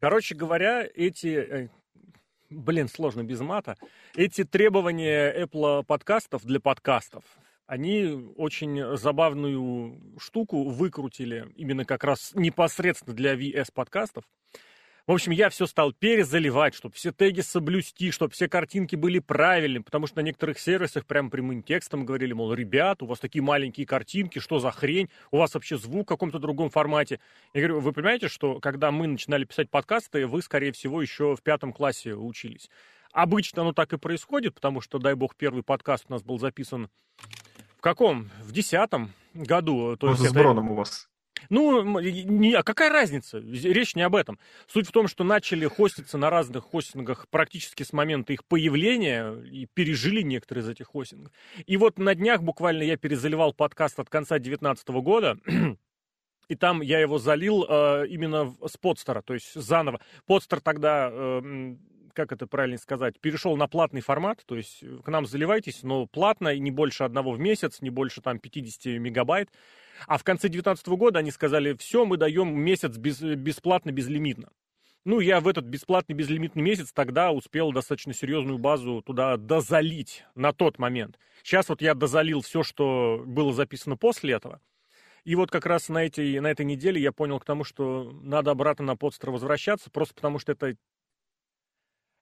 Короче говоря, эти... э, Блин, сложно без мата. Эти требования Apple подкастов для подкастов, они очень забавную штуку выкрутили именно как раз непосредственно для VS подкастов. В общем, я все стал перезаливать, чтобы все теги соблюсти, чтобы все картинки были правильными, потому что на некоторых сервисах прям прямым текстом говорили, мол, ребят, у вас такие маленькие картинки, что за хрень, у вас вообще звук в каком-то другом формате. Я говорю, вы понимаете, что когда мы начинали писать подкасты, вы, скорее всего, еще в пятом классе учились. Обычно оно так и происходит, потому что, дай бог, первый подкаст у нас был записан в каком? В десятом году. То вот есть с это... Броном у вас. Ну, не, а какая разница? Речь не об этом. Суть в том, что начали хоститься на разных хостингах практически с момента их появления и пережили некоторые из этих хостингов. И вот на днях буквально я перезаливал подкаст от конца 2019 года, и там я его залил э, именно с подстера, то есть заново. Подстер тогда... Э, как это правильно сказать, перешел на платный формат, то есть к нам заливайтесь, но платно, и не больше одного в месяц, не больше там 50 мегабайт. А в конце 2019 года они сказали, все, мы даем месяц без, бесплатно, безлимитно. Ну, я в этот бесплатный, безлимитный месяц тогда успел достаточно серьезную базу туда дозалить на тот момент. Сейчас вот я дозалил все, что было записано после этого. И вот как раз на, эти, на этой неделе я понял к тому, что надо обратно на подстер возвращаться, просто потому что это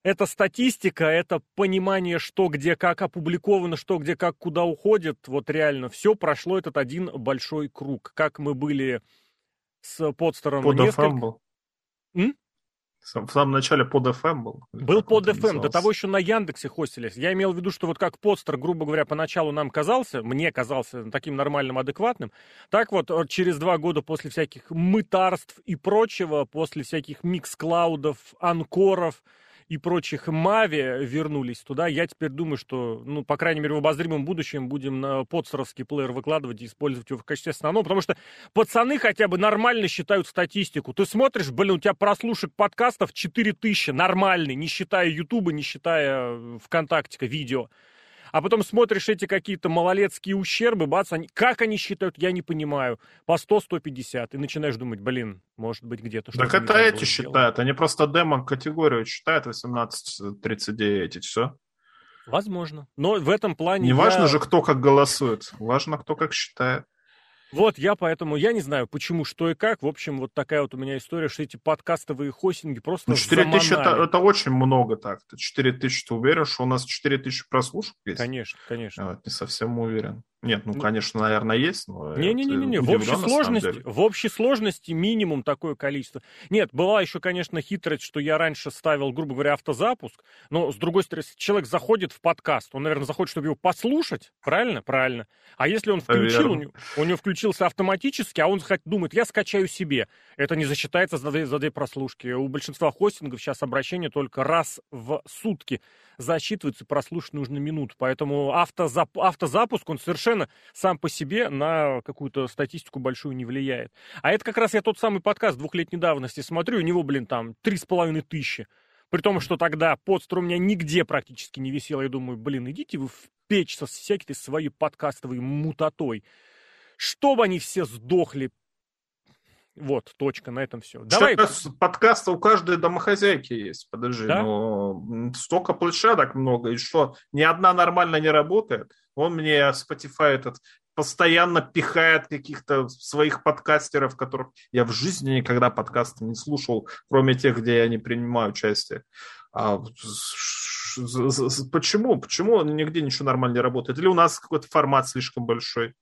это статистика, это понимание, что где как опубликовано, что где как куда уходит. Вот реально все прошло этот один большой круг. Как мы были с подстером под несколько... FM был. М? В самом начале под FM был. Был под FM, до того еще на Яндексе хостились. Я имел в виду, что вот как подстер, грубо говоря, поначалу нам казался, мне казался таким нормальным, адекватным, так вот через два года после всяких мытарств и прочего, после всяких микс-клаудов, анкоров, и прочих Мави вернулись туда, я теперь думаю, что, ну, по крайней мере, в обозримом будущем будем на подсоровский плеер выкладывать и использовать его в качестве основного, потому что пацаны хотя бы нормально считают статистику. Ты смотришь, блин, у тебя прослушек подкастов 4000, нормальный, не считая Ютуба, не считая э, ВКонтакте видео а потом смотришь эти какие-то малолетские ущербы, бац, они, как они считают, я не понимаю, по 100-150, и начинаешь думать, блин, может быть где-то что-то... Так это эти считают, они просто демон категорию считают 18-39, и все. Возможно. Но в этом плане... Не я... важно же, кто как голосует, важно, кто как считает. Вот, я поэтому, я не знаю, почему, что и как. В общем, вот такая вот у меня история, что эти подкастовые хостинги просто Ну, 4 тысячи это, это очень много так. 4 тысячи, ты уверен, что у нас 4 тысячи прослушек есть? Конечно, конечно. Я вот не совсем уверен. Нет, ну, конечно, наверное, есть, но... Не-не-не, в общей сложности, в общей сложности минимум такое количество. Нет, была еще, конечно, хитрость, что я раньше ставил, грубо говоря, автозапуск, но, с другой стороны, если человек заходит в подкаст, он, наверное, заходит, чтобы его послушать, правильно? Правильно. А если он включил, у него, у него включился автоматически, а он думает, я скачаю себе, это не засчитается за две, за две прослушки. У большинства хостингов сейчас обращение только раз в сутки засчитывается, прослушать нужно минуту, поэтому автозап, автозапуск, он совершенно совершенно сам по себе на какую-то статистику большую не влияет. А это как раз я тот самый подкаст двухлетней давности смотрю, у него, блин, там три с половиной тысячи. При том, что тогда подстер у меня нигде практически не висел. Я думаю, блин, идите вы в печь со всякой своей подкастовой мутатой. Чтобы они все сдохли, вот, точка, на этом все. Давай. Подкаста у каждой домохозяйки есть, подожди. Да? Но столько площадок много, и что, ни одна нормально не работает. Он мне Spotify этот постоянно пихает каких-то своих подкастеров, которых я в жизни никогда подкасты не слушал, кроме тех, где я не принимаю участие. А почему? Почему нигде ничего нормально не работает? Или у нас какой-то формат слишком большой?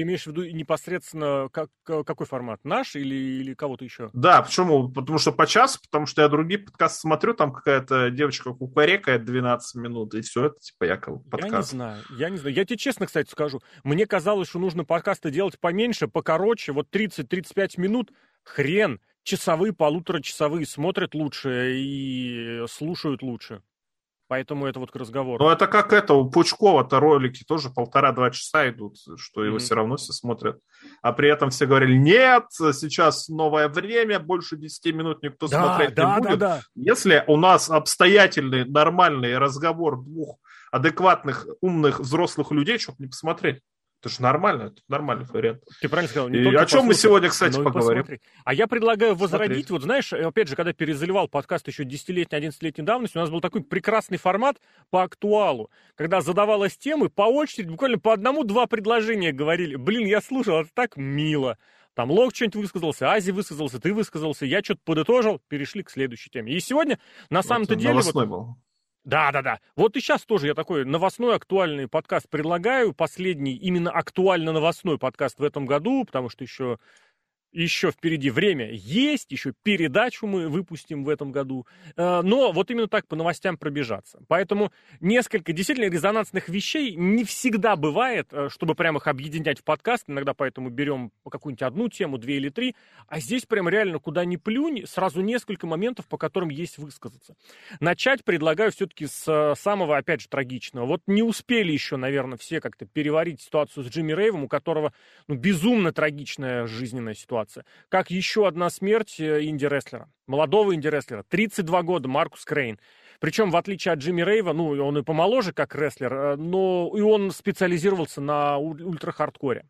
Имеешь в виду непосредственно как, какой формат? Наш или, или кого-то еще? Да, почему? Потому что по часу, потому что я другие подкасты смотрю, там какая-то девочка кукарекает 12 минут, и все, это типа якобы подкаст. Я не знаю, я не знаю. Я тебе честно, кстати, скажу, мне казалось, что нужно подкасты делать поменьше, покороче, вот 30-35 минут, хрен, часовые, полуторачасовые смотрят лучше и слушают лучше. Поэтому это вот к разговору. Ну, это как это, у Пучкова-то ролики тоже полтора-два часа идут, что его mm-hmm. все равно все смотрят. А при этом все говорили, нет, сейчас новое время, больше 10 минут никто да, смотреть да, не будет. Да, да. Если у нас обстоятельный, нормальный разговор двух адекватных, умных, взрослых людей, что не посмотреть. Это же нормально, это нормальный вариант. Ты правильно сказал. Не и о чем мы сегодня, кстати, поговорим? Посмотри. А я предлагаю возродить, Смотреть. вот знаешь, опять же, когда перезаливал подкаст еще 10-летней, 11-летней давности, у нас был такой прекрасный формат по актуалу, когда задавалась темы, по очереди, буквально по одному-два предложения говорили. Блин, я слушал, это так мило. Там Лок что-нибудь высказался, Ази высказался, ты высказался, я что-то подытожил, перешли к следующей теме. И сегодня, на самом-то деле... Вот, был. Да, да, да. Вот и сейчас тоже я такой новостной актуальный подкаст предлагаю. Последний именно актуально новостной подкаст в этом году, потому что еще еще впереди время есть, еще передачу мы выпустим в этом году. Э, но вот именно так по новостям пробежаться. Поэтому несколько действительно резонансных вещей не всегда бывает, э, чтобы прямо их объединять в подкаст. Иногда поэтому берем какую-нибудь одну тему, две или три. А здесь прям реально куда ни плюнь, сразу несколько моментов, по которым есть высказаться. Начать предлагаю все-таки с э, самого, опять же, трагичного. Вот не успели еще, наверное, все как-то переварить ситуацию с Джимми Рейвом, у которого ну, безумно трагичная жизненная ситуация ситуация. Как еще одна смерть э, инди-рестлера, молодого инди-рестлера, 32 года, Маркус Крейн. Причем, в отличие от Джимми Рейва, ну, он и помоложе как рестлер, э, но и он специализировался на ультра-хардкоре.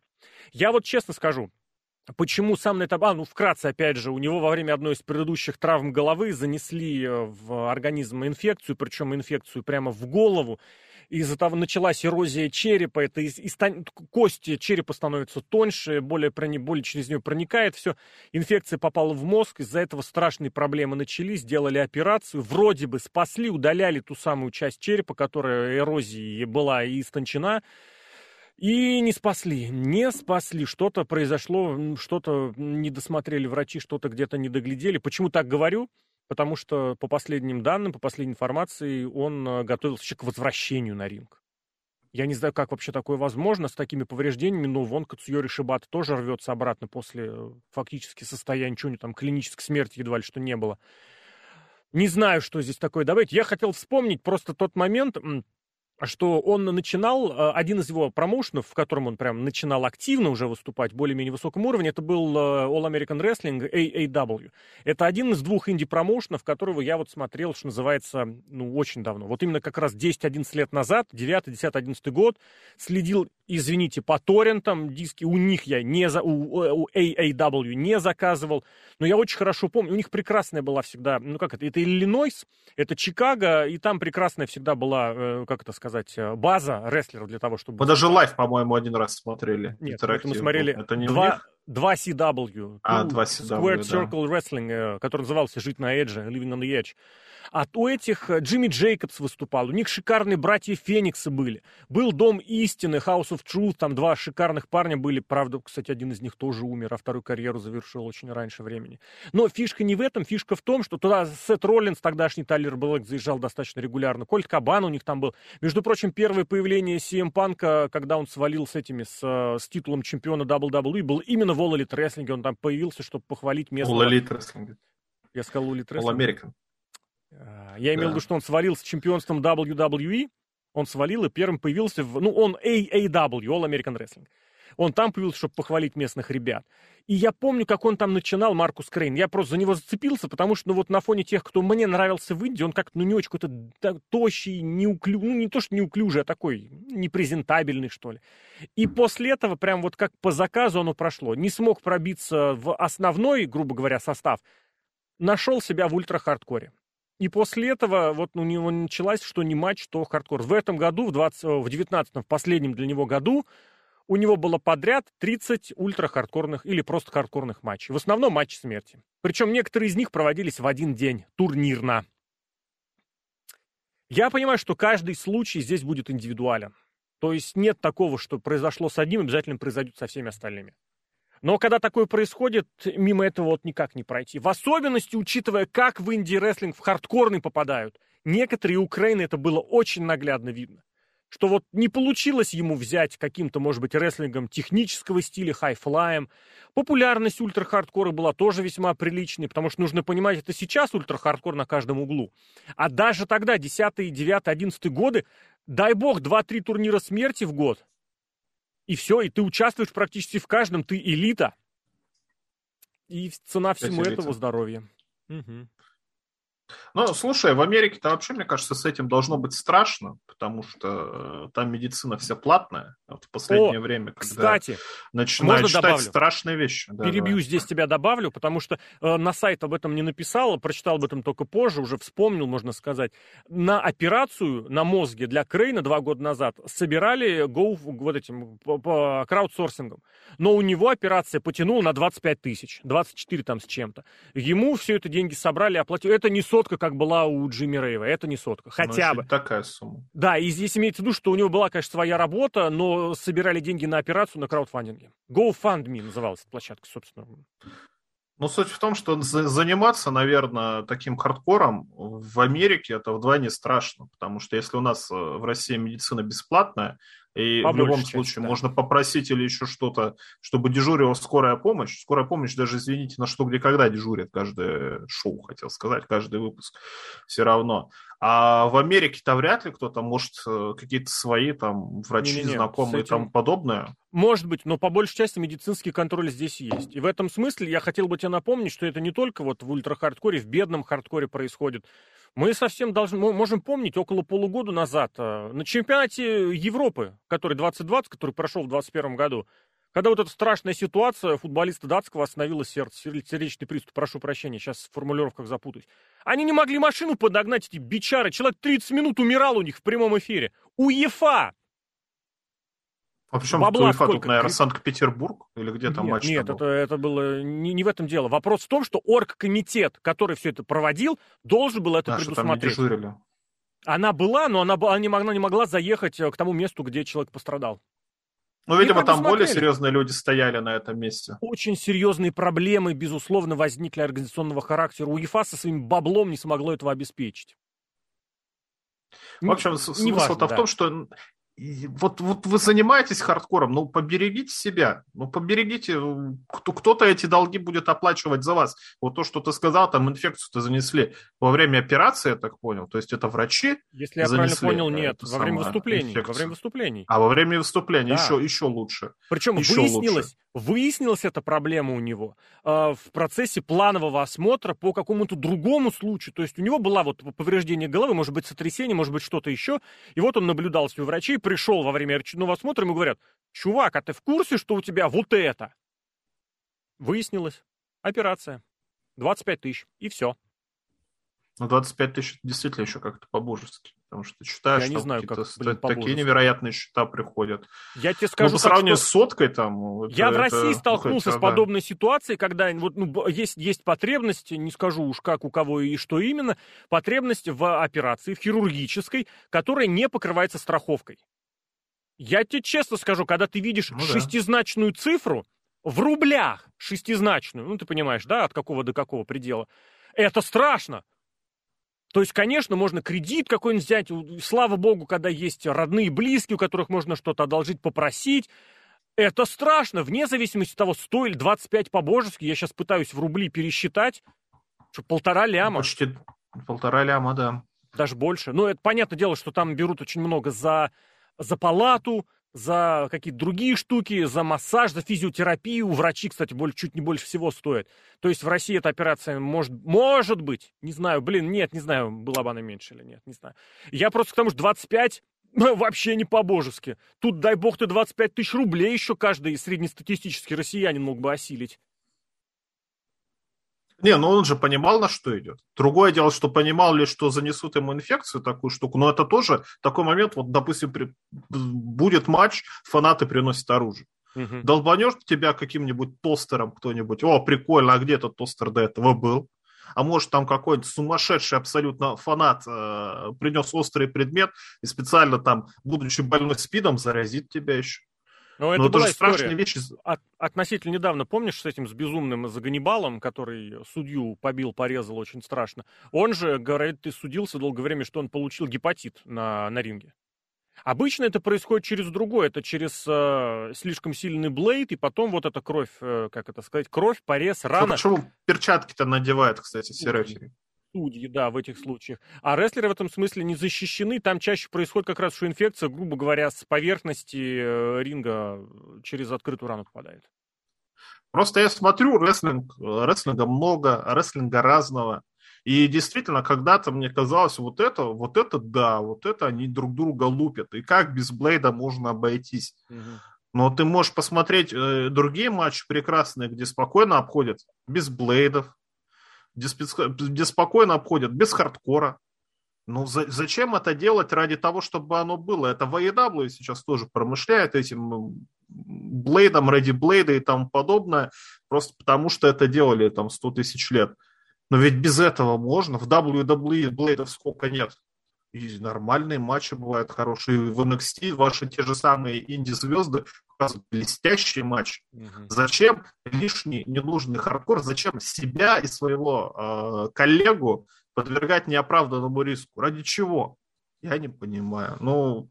Я вот честно скажу, Почему сам. А, ну, вкратце, опять же, у него во время одной из предыдущих травм головы занесли э, в организм инфекцию, причем инфекцию прямо в голову из-за того началась эрозия черепа, это из, из, кости черепа становятся тоньше, более, более через нее проникает все. Инфекция попала в мозг, из-за этого страшные проблемы начались, сделали операцию, вроде бы спасли, удаляли ту самую часть черепа, которая эрозией была и истончена. И не спасли, не спасли. Что-то произошло, что-то не досмотрели врачи, что-то где-то не доглядели. Почему так говорю? Потому что по последним данным, по последней информации, он э, готовился к возвращению на ринг. Я не знаю, как вообще такое возможно с такими повреждениями, но вон Кацуйори Шибата тоже рвется обратно после э, фактически состояния, ничего там, клинической смерти едва ли что не было. Не знаю, что здесь такое добавить. Я хотел вспомнить просто тот момент, что он начинал, э, один из его промоушенов, в котором он прям начинал активно уже выступать, более-менее высоком уровне, это был э, All American Wrestling, AAW. Это один из двух инди-промоушенов, которого я вот смотрел, что называется, ну, очень давно. Вот именно как раз 10-11 лет назад, 9, 10, 11 год, следил, извините, по торрентам, диски у них я не за, у, у AAW не заказывал, но я очень хорошо помню, у них прекрасная была всегда, ну как это, это Иллинойс, это Чикаго, и там прекрасная всегда была, э, как это сказать, сказать, э, база рестлеров для того, чтобы... Мы даже live, по-моему, один раз смотрели. Нет, это мы смотрели это не два, два CW. А, два CW, Squared Circle да. Wrestling, э, который назывался «Жить на Edge е», «Living on the Edge». А у этих э, Джимми Джейкобс выступал, у них шикарные братья Фениксы были. Был Дом Истины, House of Truth, там два шикарных парня были. Правда, кстати, один из них тоже умер, а вторую карьеру завершил очень раньше времени. Но фишка не в этом, фишка в том, что туда Сет Роллинс, тогдашний Тайлер Блэк, заезжал достаточно регулярно. Кольт Кабан у них там был. Между прочим, первое появление CM Панка, когда он свалил с этими, с, э, с титулом чемпиона WWE, был именно в All Elite Wrestling. Он там появился, чтобы похвалить место. All Elite Wrestling. Я сказал All Elite Wrestling. All American. А, я имел в виду, что он свалил с чемпионством WWE, он свалил и первым появился в... Ну, он AAW, All American Wrestling. Он там появился, чтобы похвалить местных ребят. И я помню, как он там начинал, Маркус Крейн. Я просто за него зацепился, потому что, ну, вот на фоне тех, кто мне нравился в инди, он как-то, ну, не очень какой-то тощий, неуклю... ну, не то, что неуклюжий, а такой непрезентабельный, что ли. И после этого, прям вот как по заказу оно прошло. Не смог пробиться в основной, грубо говоря, состав. Нашел себя в ультра-хардкоре. И после этого вот у него началась что не матч, то хардкор. В этом году, в, 20, в 19-м, в последнем для него году, у него было подряд 30 ультра-хардкорных или просто хардкорных матчей. В основном матчи смерти. Причем некоторые из них проводились в один день, турнирно. Я понимаю, что каждый случай здесь будет индивидуален. То есть нет такого, что произошло с одним, обязательно произойдет со всеми остальными. Но когда такое происходит, мимо этого вот никак не пройти. В особенности, учитывая, как в инди-рестлинг в хардкорный попадают. Некоторые Украины это было очень наглядно видно. Что вот не получилось ему взять каким-то, может быть, рестлингом технического стиля, хайфлаем. Популярность ультра-хардкора была тоже весьма приличной, потому что нужно понимать, это сейчас ультра-хардкор на каждом углу. А даже тогда, 10 9 11 годы, дай бог, 2-3 турнира смерти в год, и все, и ты участвуешь практически в каждом, ты элита. И цена всему этому здоровье. Угу. Ну, слушай, в Америке-то вообще, мне кажется, с этим должно быть страшно, потому что э, там медицина вся платная. Вот в последнее О, время, когда кстати, начинают можно читать добавлю? страшные вещи. Да, Перебью да. здесь тебя добавлю, потому что э, на сайт об этом не написал, прочитал об этом только позже, уже вспомнил, можно сказать. На операцию на мозге для Крейна два года назад собирали go, вот этим по, по краудсорсингом. Но у него операция потянула на 25 тысяч, 24 там с чем-то. Ему все это деньги собрали, оплатили. Это не сотка, как была у Джимми Рейва. Это не сотка. Хотя бы. такая сумма. Да, и здесь имеется в виду, что у него была, конечно, своя работа, но собирали деньги на операцию на краудфандинге. GoFundMe называлась эта площадка, собственно. Ну, суть в том, что заниматься, наверное, таким хардкором в Америке это вдвойне страшно, потому что если у нас э, в России медицина бесплатная, и Побольше в любом часть, случае да. можно попросить или еще что-то, чтобы дежурила скорая помощь. Скорая помощь даже, извините, на что, где, когда дежурит каждое шоу, хотел сказать, каждый выпуск. Все равно. А в Америке-то вряд ли кто-то может э, какие-то свои там врачи Не-не-не, знакомые и тому подобное. Может быть, но по большей части медицинский контроль здесь есть. И в этом смысле я хотел бы тебе напомнить, что это не только вот в ультра-хардкоре, в бедном хардкоре происходит. Мы совсем должны, мы можем помнить, около полугода назад э, на чемпионате Европы, который 2020, который прошел в 2021 году, когда вот эта страшная ситуация, футболиста датского остановило сердце, сердечный приступ, прошу прощения, сейчас в формулировках запутаюсь. Они не могли машину подогнать, эти бичары. Человек 30 минут умирал у них в прямом эфире. УЕФА а причем Бабла УЕФА сколько? тут, наверное, Санкт-Петербург? Или где там нет, матч Нет, был? это, это было не, не в этом дело. Вопрос в том, что оргкомитет, который все это проводил, должен был это а, предусмотреть. Что там не дежурили. Она была, но она, она, не могла, она не могла заехать э, к тому месту, где человек пострадал. Ну, видимо, там более серьезные люди стояли на этом месте. Очень серьезные проблемы, безусловно, возникли организационного характера. УЕФА со своим баблом не смогло этого обеспечить. В общем, смысл-то да. в том, что вот, вот вы занимаетесь хардкором, ну поберегите себя, ну поберегите, кто, кто-то эти долги будет оплачивать за вас. Вот то, что ты сказал, там инфекцию-то занесли во время операции, я так понял, то есть это врачи Если я правильно понял, нет, во время выступлений, инфекцию. во время выступлений. А во время выступлений да. еще, еще лучше. Причем еще выяснилось, лучше. выяснилась эта проблема у него э, в процессе планового осмотра по какому-то другому случаю, то есть у него была вот повреждение головы, может быть сотрясение, может быть что-то еще, и вот он наблюдался у врачей, пришел во время очередного осмотра, ему говорят, чувак, а ты в курсе, что у тебя вот это? Выяснилось. Операция. 25 тысяч. И все. Ну, 25 тысяч действительно еще как-то по-божески. Потому что считаешь, я не знаю, как, блин, такие невероятные счета приходят. Я тебе скажу, ну, по сравнению что... с соткой там... Это, я в России это, столкнулся ну, с подобной да. ситуацией, когда вот, ну, есть, есть потребность, не скажу уж как, у кого и что именно, потребность в операции, в хирургической, которая не покрывается страховкой. Я тебе честно скажу, когда ты видишь ну, шестизначную да. цифру в рублях, шестизначную, ну ты понимаешь, да, от какого до какого предела, это страшно. То есть, конечно, можно кредит какой-нибудь взять. Слава богу, когда есть родные и близкие, у которых можно что-то одолжить, попросить. Это страшно, вне зависимости от того, 100 или 25 по-божески. Я сейчас пытаюсь в рубли пересчитать. Что, полтора ляма. Почти полтора ляма, да. Даже больше. Но это понятное дело, что там берут очень много за, за палату, за какие-то другие штуки, за массаж, за физиотерапию. Врачи, кстати, более, чуть не больше всего стоят. То есть в России эта операция может, может быть, не знаю, блин, нет, не знаю, была бы она меньше или нет, не знаю. Я просто к тому, что 25 вообще не по-божески. Тут, дай бог, ты 25 тысяч рублей еще каждый среднестатистический россиянин мог бы осилить. Не, ну он же понимал, на что идет. Другое дело, что понимал ли, что занесут ему инфекцию, такую штуку, но это тоже такой момент, вот, допустим, при... будет матч, фанаты приносят оружие. Угу. Долбанешь тебя каким-нибудь тостером кто-нибудь, о, прикольно, а где этот тостер до этого был? А может там какой-нибудь сумасшедший абсолютно фанат э, принес острый предмет и специально там, будучи больной спидом, заразит тебя еще. Но, Но это, это была страшная вещь. От, относительно недавно, помнишь, с этим, с безумным за Ганнибалом, который судью побил, порезал очень страшно. Он же, говорит, ты судился долгое время, что он получил гепатит на, на ринге. Обычно это происходит через другое, это через э, слишком сильный блейд, и потом вот эта кровь, э, как это сказать, кровь, порез, рана. Почему перчатки-то надевают, кстати, все рефери? Судьи, да, в этих случаях. А рестлеры в этом смысле не защищены. Там чаще происходит как раз, что инфекция, грубо говоря, с поверхности э, ринга через открытую рану попадает. Просто я смотрю, рестлинг, рестлинга много, рестлинга разного. И действительно, когда-то мне казалось, вот это, вот это да, вот это они друг друга лупят. И как без Блейда можно обойтись? Угу. Но ты можешь посмотреть э, другие матчи прекрасные, где спокойно обходят без Блейдов, где, где спокойно обходят без хардкора. Ну, за, зачем это делать ради того, чтобы оно было? Это в AEW сейчас тоже промышляет этим блейдом, ради блейда и тому подобное, просто потому что это делали там 100 тысяч лет. Но ведь без этого можно. В WWE блейдов сколько нет. И нормальные матчи бывают хорошие. В NXT ваши те же самые инди-звезды показывают блестящий матч. Угу. Зачем лишний ненужный хардкор? Зачем себя и своего э, коллегу подвергать неоправданному риску? Ради чего? Я не понимаю. Ну,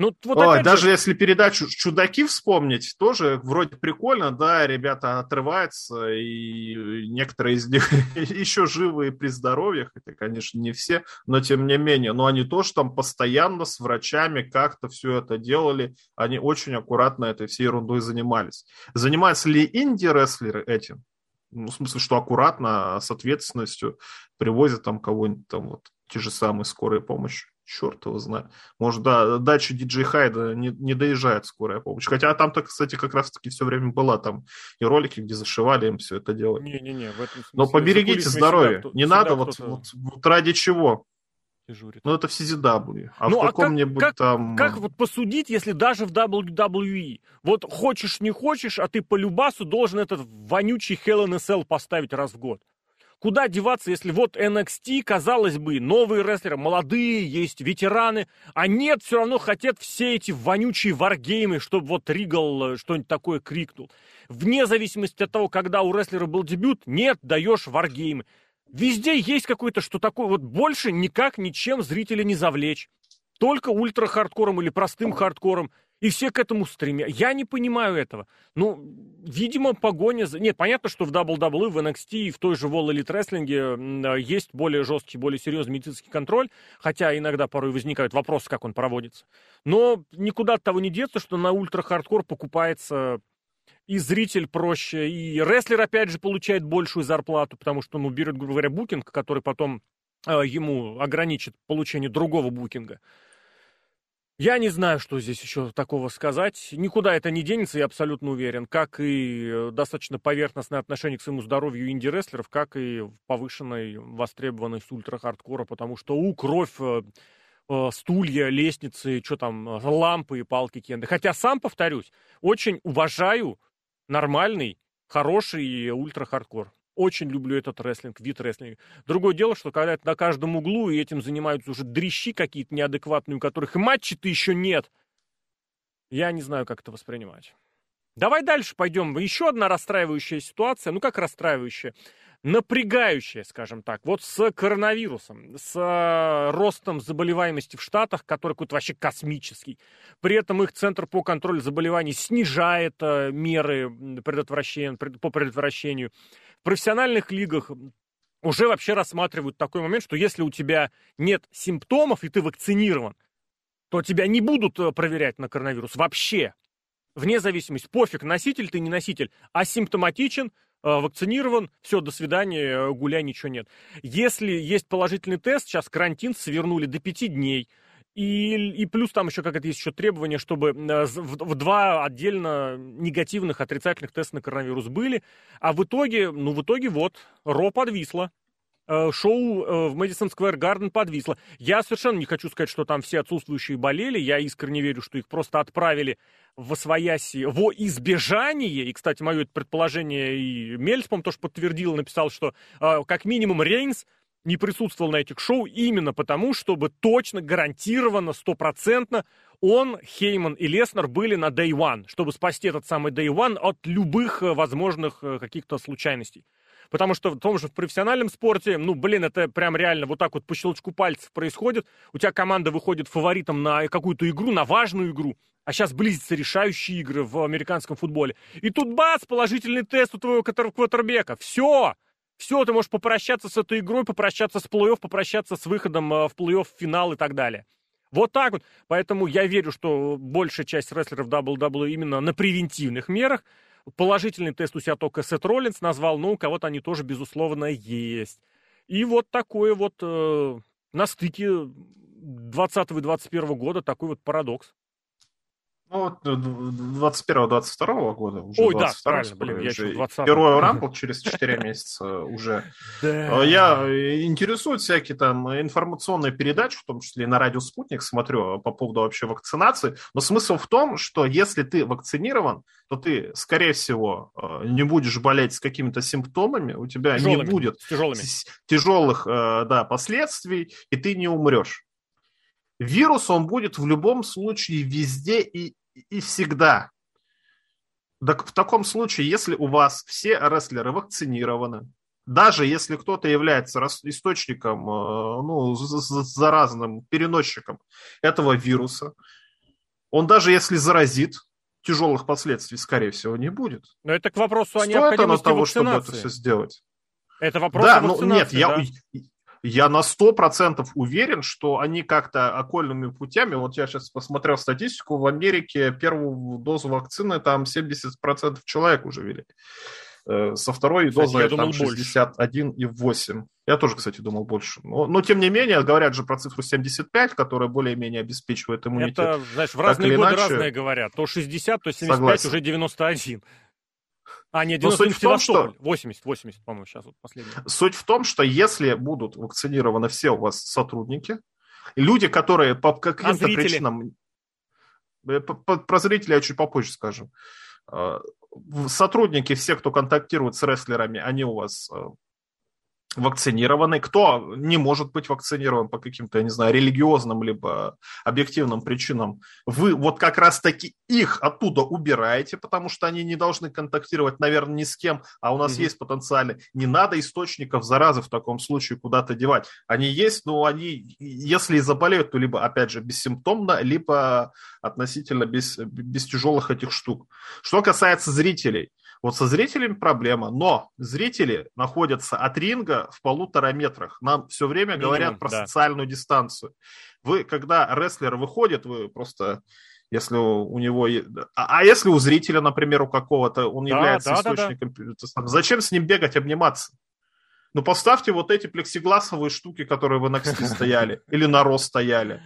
ну, вот Ой, даже же... если передачу «Чудаки» вспомнить, тоже вроде прикольно, да, ребята отрываются, и некоторые из них еще живы и при здоровье, хотя, конечно, не все, но тем не менее, но они тоже там постоянно с врачами как-то все это делали, они очень аккуратно этой всей ерундой занимались. Занимаются ли инди-рестлеры этим? Ну, в смысле, что аккуратно, с ответственностью привозят там кого-нибудь там вот, те же самые скорые помощи черт его знает. Может, да, дальше диджей Хайда не, не доезжает скорая помощь. Хотя там-то, кстати, как раз-таки все время была там и ролики, где зашивали им все это дело. Не-не-не, в этом смысле... Но поберегите здоровье. Всегда, не всегда надо вот, вот, вот ради чего. Дежурит. Ну, это в CZW. А ну, в каком-нибудь а как, там... Как вот посудить, если даже в WWE? Вот хочешь, не хочешь, а ты по любасу должен этот вонючий Hell in a Cell поставить раз в год. Куда деваться, если вот NXT, казалось бы, новые рестлеры, молодые, есть ветераны, а нет, все равно хотят все эти вонючие варгеймы, чтобы вот Ригал э, что-нибудь такое крикнул. Вне зависимости от того, когда у рестлера был дебют, нет, даешь варгеймы. Везде есть какое-то, что такое, вот больше никак ничем зрителя не завлечь. Только ультра-хардкором или простым хардкором. И все к этому стремятся. Я не понимаю этого. Ну, видимо, погоня за... Нет, понятно, что в WWE, в NXT и в той же Wall Elite Wrestling э, есть более жесткий, более серьезный медицинский контроль, хотя иногда порой возникают вопросы, как он проводится. Но никуда от того не деться, что на ультра-хардкор покупается и зритель проще, и рестлер, опять же, получает большую зарплату, потому что, ну, берет, грубо говоря, букинг, который потом э, ему ограничит получение другого букинга. Я не знаю, что здесь еще такого сказать. Никуда это не денется, я абсолютно уверен. Как и э, достаточно поверхностное отношение к своему здоровью инди-рестлеров, как и повышенной востребованность ультра-хардкора, потому что у кровь э, э, стулья, лестницы, что там, лампы и палки кенды. Хотя сам, повторюсь, очень уважаю нормальный, хороший ультра-хардкор. Очень люблю этот рестлинг, вид рестлинга. Другое дело, что когда это на каждом углу, и этим занимаются уже дрищи какие-то неадекватные, у которых и матчей-то еще нет, я не знаю, как это воспринимать. Давай дальше пойдем. Еще одна расстраивающая ситуация. Ну, как расстраивающая? напрягающая, скажем так, вот с коронавирусом, с э, ростом заболеваемости в Штатах, который какой-то вообще космический. При этом их Центр по контролю заболеваний снижает э, меры предотвращения, по предотвращению. В профессиональных лигах уже вообще рассматривают такой момент, что если у тебя нет симптомов и ты вакцинирован, то тебя не будут э, проверять на коронавирус вообще. Вне зависимости, пофиг, носитель ты, не носитель, асимптоматичен, Э, вакцинирован, все, до свидания, э, гуляй, ничего нет. Если есть положительный тест, сейчас карантин свернули до пяти дней, и, и плюс там еще как-то есть еще требование, чтобы э, в, в два отдельно негативных отрицательных теста на коронавирус были, а в итоге, ну в итоге вот, РО подвисло. Э, шоу э, в Мэдисон Сквер Гарден подвисло. Я совершенно не хочу сказать, что там все отсутствующие болели. Я искренне верю, что их просто отправили в освояси во избежание. И, кстати, мое предположение и Мельс, по тоже подтвердил, написал, что э, как минимум Рейнс не присутствовал на этих шоу именно потому, чтобы точно, гарантированно, стопроцентно он, Хейман и Леснер были на Day One, чтобы спасти этот самый Day One от любых возможных каких-то случайностей. Потому что в том же в профессиональном спорте, ну, блин, это прям реально вот так вот по щелчку пальцев происходит. У тебя команда выходит фаворитом на какую-то игру, на важную игру. А сейчас близятся решающие игры в американском футболе. И тут бац, положительный тест у твоего квотербека. Все! Все, ты можешь попрощаться с этой игрой, попрощаться с плей-офф, попрощаться с выходом э, в плей-офф, финал и так далее. Вот так вот. Поэтому я верю, что большая часть рестлеров WWE именно на превентивных мерах. Положительный тест у себя только Сет Роллинс назвал, но у кого-то они тоже, безусловно, есть. И вот такое вот э, на стыке 20 и 21 года такой вот парадокс. Ну, 21-22 года уже. Ой, да, правильно, блин, я еще 20 Первый рампл через 4 месяца уже. Да. Я э, интересуют всякие там информационные передачи, в том числе и на радио «Спутник» смотрю по поводу вообще вакцинации. Но смысл в том, что если ты вакцинирован, то ты, скорее всего, э, не будешь болеть с какими-то симптомами, у тебя Тяжелыми, не будет тяжелыми. тяжелых э, да, последствий, и ты не умрешь. Вирус, он будет в любом случае везде и и всегда. Так в таком случае, если у вас все рестлеры вакцинированы, даже если кто-то является источником, э, ну, заразным переносчиком этого вируса, он даже если заразит, тяжелых последствий, скорее всего, не будет. Но это к вопросу о Стоит необходимости оно того, вакцинации. чтобы это все сделать. Это вопрос да, о ну вакцинации, нет, да? я, я на сто процентов уверен, что они как-то окольными путями, вот я сейчас посмотрел статистику, в Америке первую дозу вакцины там 70% человек уже ввели. Э, со второй Кстати, дозой я там думал 61,8. Я тоже, кстати, думал больше. Но, но, тем не менее, говорят же про цифру 75, которая более-менее обеспечивает иммунитет. Это, знаешь, в разные годы иначе- разные говорят. То 60, то 75, Согласен. уже 91. А, нет, Но 91 суть в том, Севастополь. 80, 80, по-моему, сейчас вот последний. Суть в том, что если будут вакцинированы все у вас сотрудники, люди, которые по каким-то зрители? причинам... Э, Про зрителей я чуть попозже скажу. Э, Сотрудники, все, кто контактирует с рестлерами, они у вас э, вакцинированы. Кто не может быть вакцинирован по каким-то, я не знаю, религиозным либо объективным причинам, вы вот как раз-таки их оттуда убираете, потому что они не должны контактировать, наверное, ни с кем, а у нас Мгм. есть потенциальный. Не надо источников заразы в таком случае куда-то девать. Они есть, но они, если и заболеют, то либо, опять же, бессимптомно, либо относительно без, без тяжелых этих штук. Что касается зрителей, вот со зрителями проблема, но зрители находятся от ринга в полутора метрах. Нам все время Минимум, говорят про да. социальную дистанцию. Вы, когда рестлер выходит, вы просто, если у, него... А, а если у зрителя, например, у какого-то, он Да, является да, да, да. источником... Зачем с ним бегать, обниматься? Ну, поставьте вот эти плексигласовые штуки, которые вы на ксти стояли, или на рост стояли,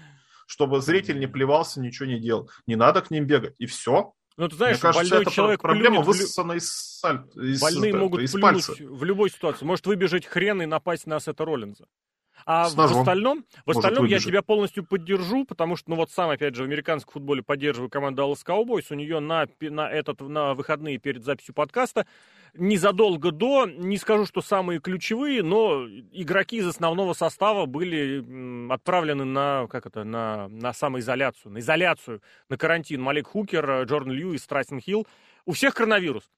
чтобы зритель не плевался, ничего не делал. Не надо к ним бегать, и все. Ну, ты знаешь, Мне кажется, больной это человек проблема плюнет высосана из, саль- из, Больные это, могут из плюнуть пальца. в любой ситуации. Может выбежать хрен и напасть на Сета Роллинза. А С в ножом. остальном, в Может остальном я тебя полностью поддержу, потому что, ну вот сам, опять же, в американском футболе поддерживаю команду Dallas Cowboys. У нее на, на, этот, на выходные перед записью подкаста незадолго до, не скажу, что самые ключевые, но игроки из основного состава были отправлены на, как это, на, на самоизоляцию, на изоляцию, на карантин. Малек Хукер, Джордан Льюис, Трайсон Хилл. У всех коронавирус.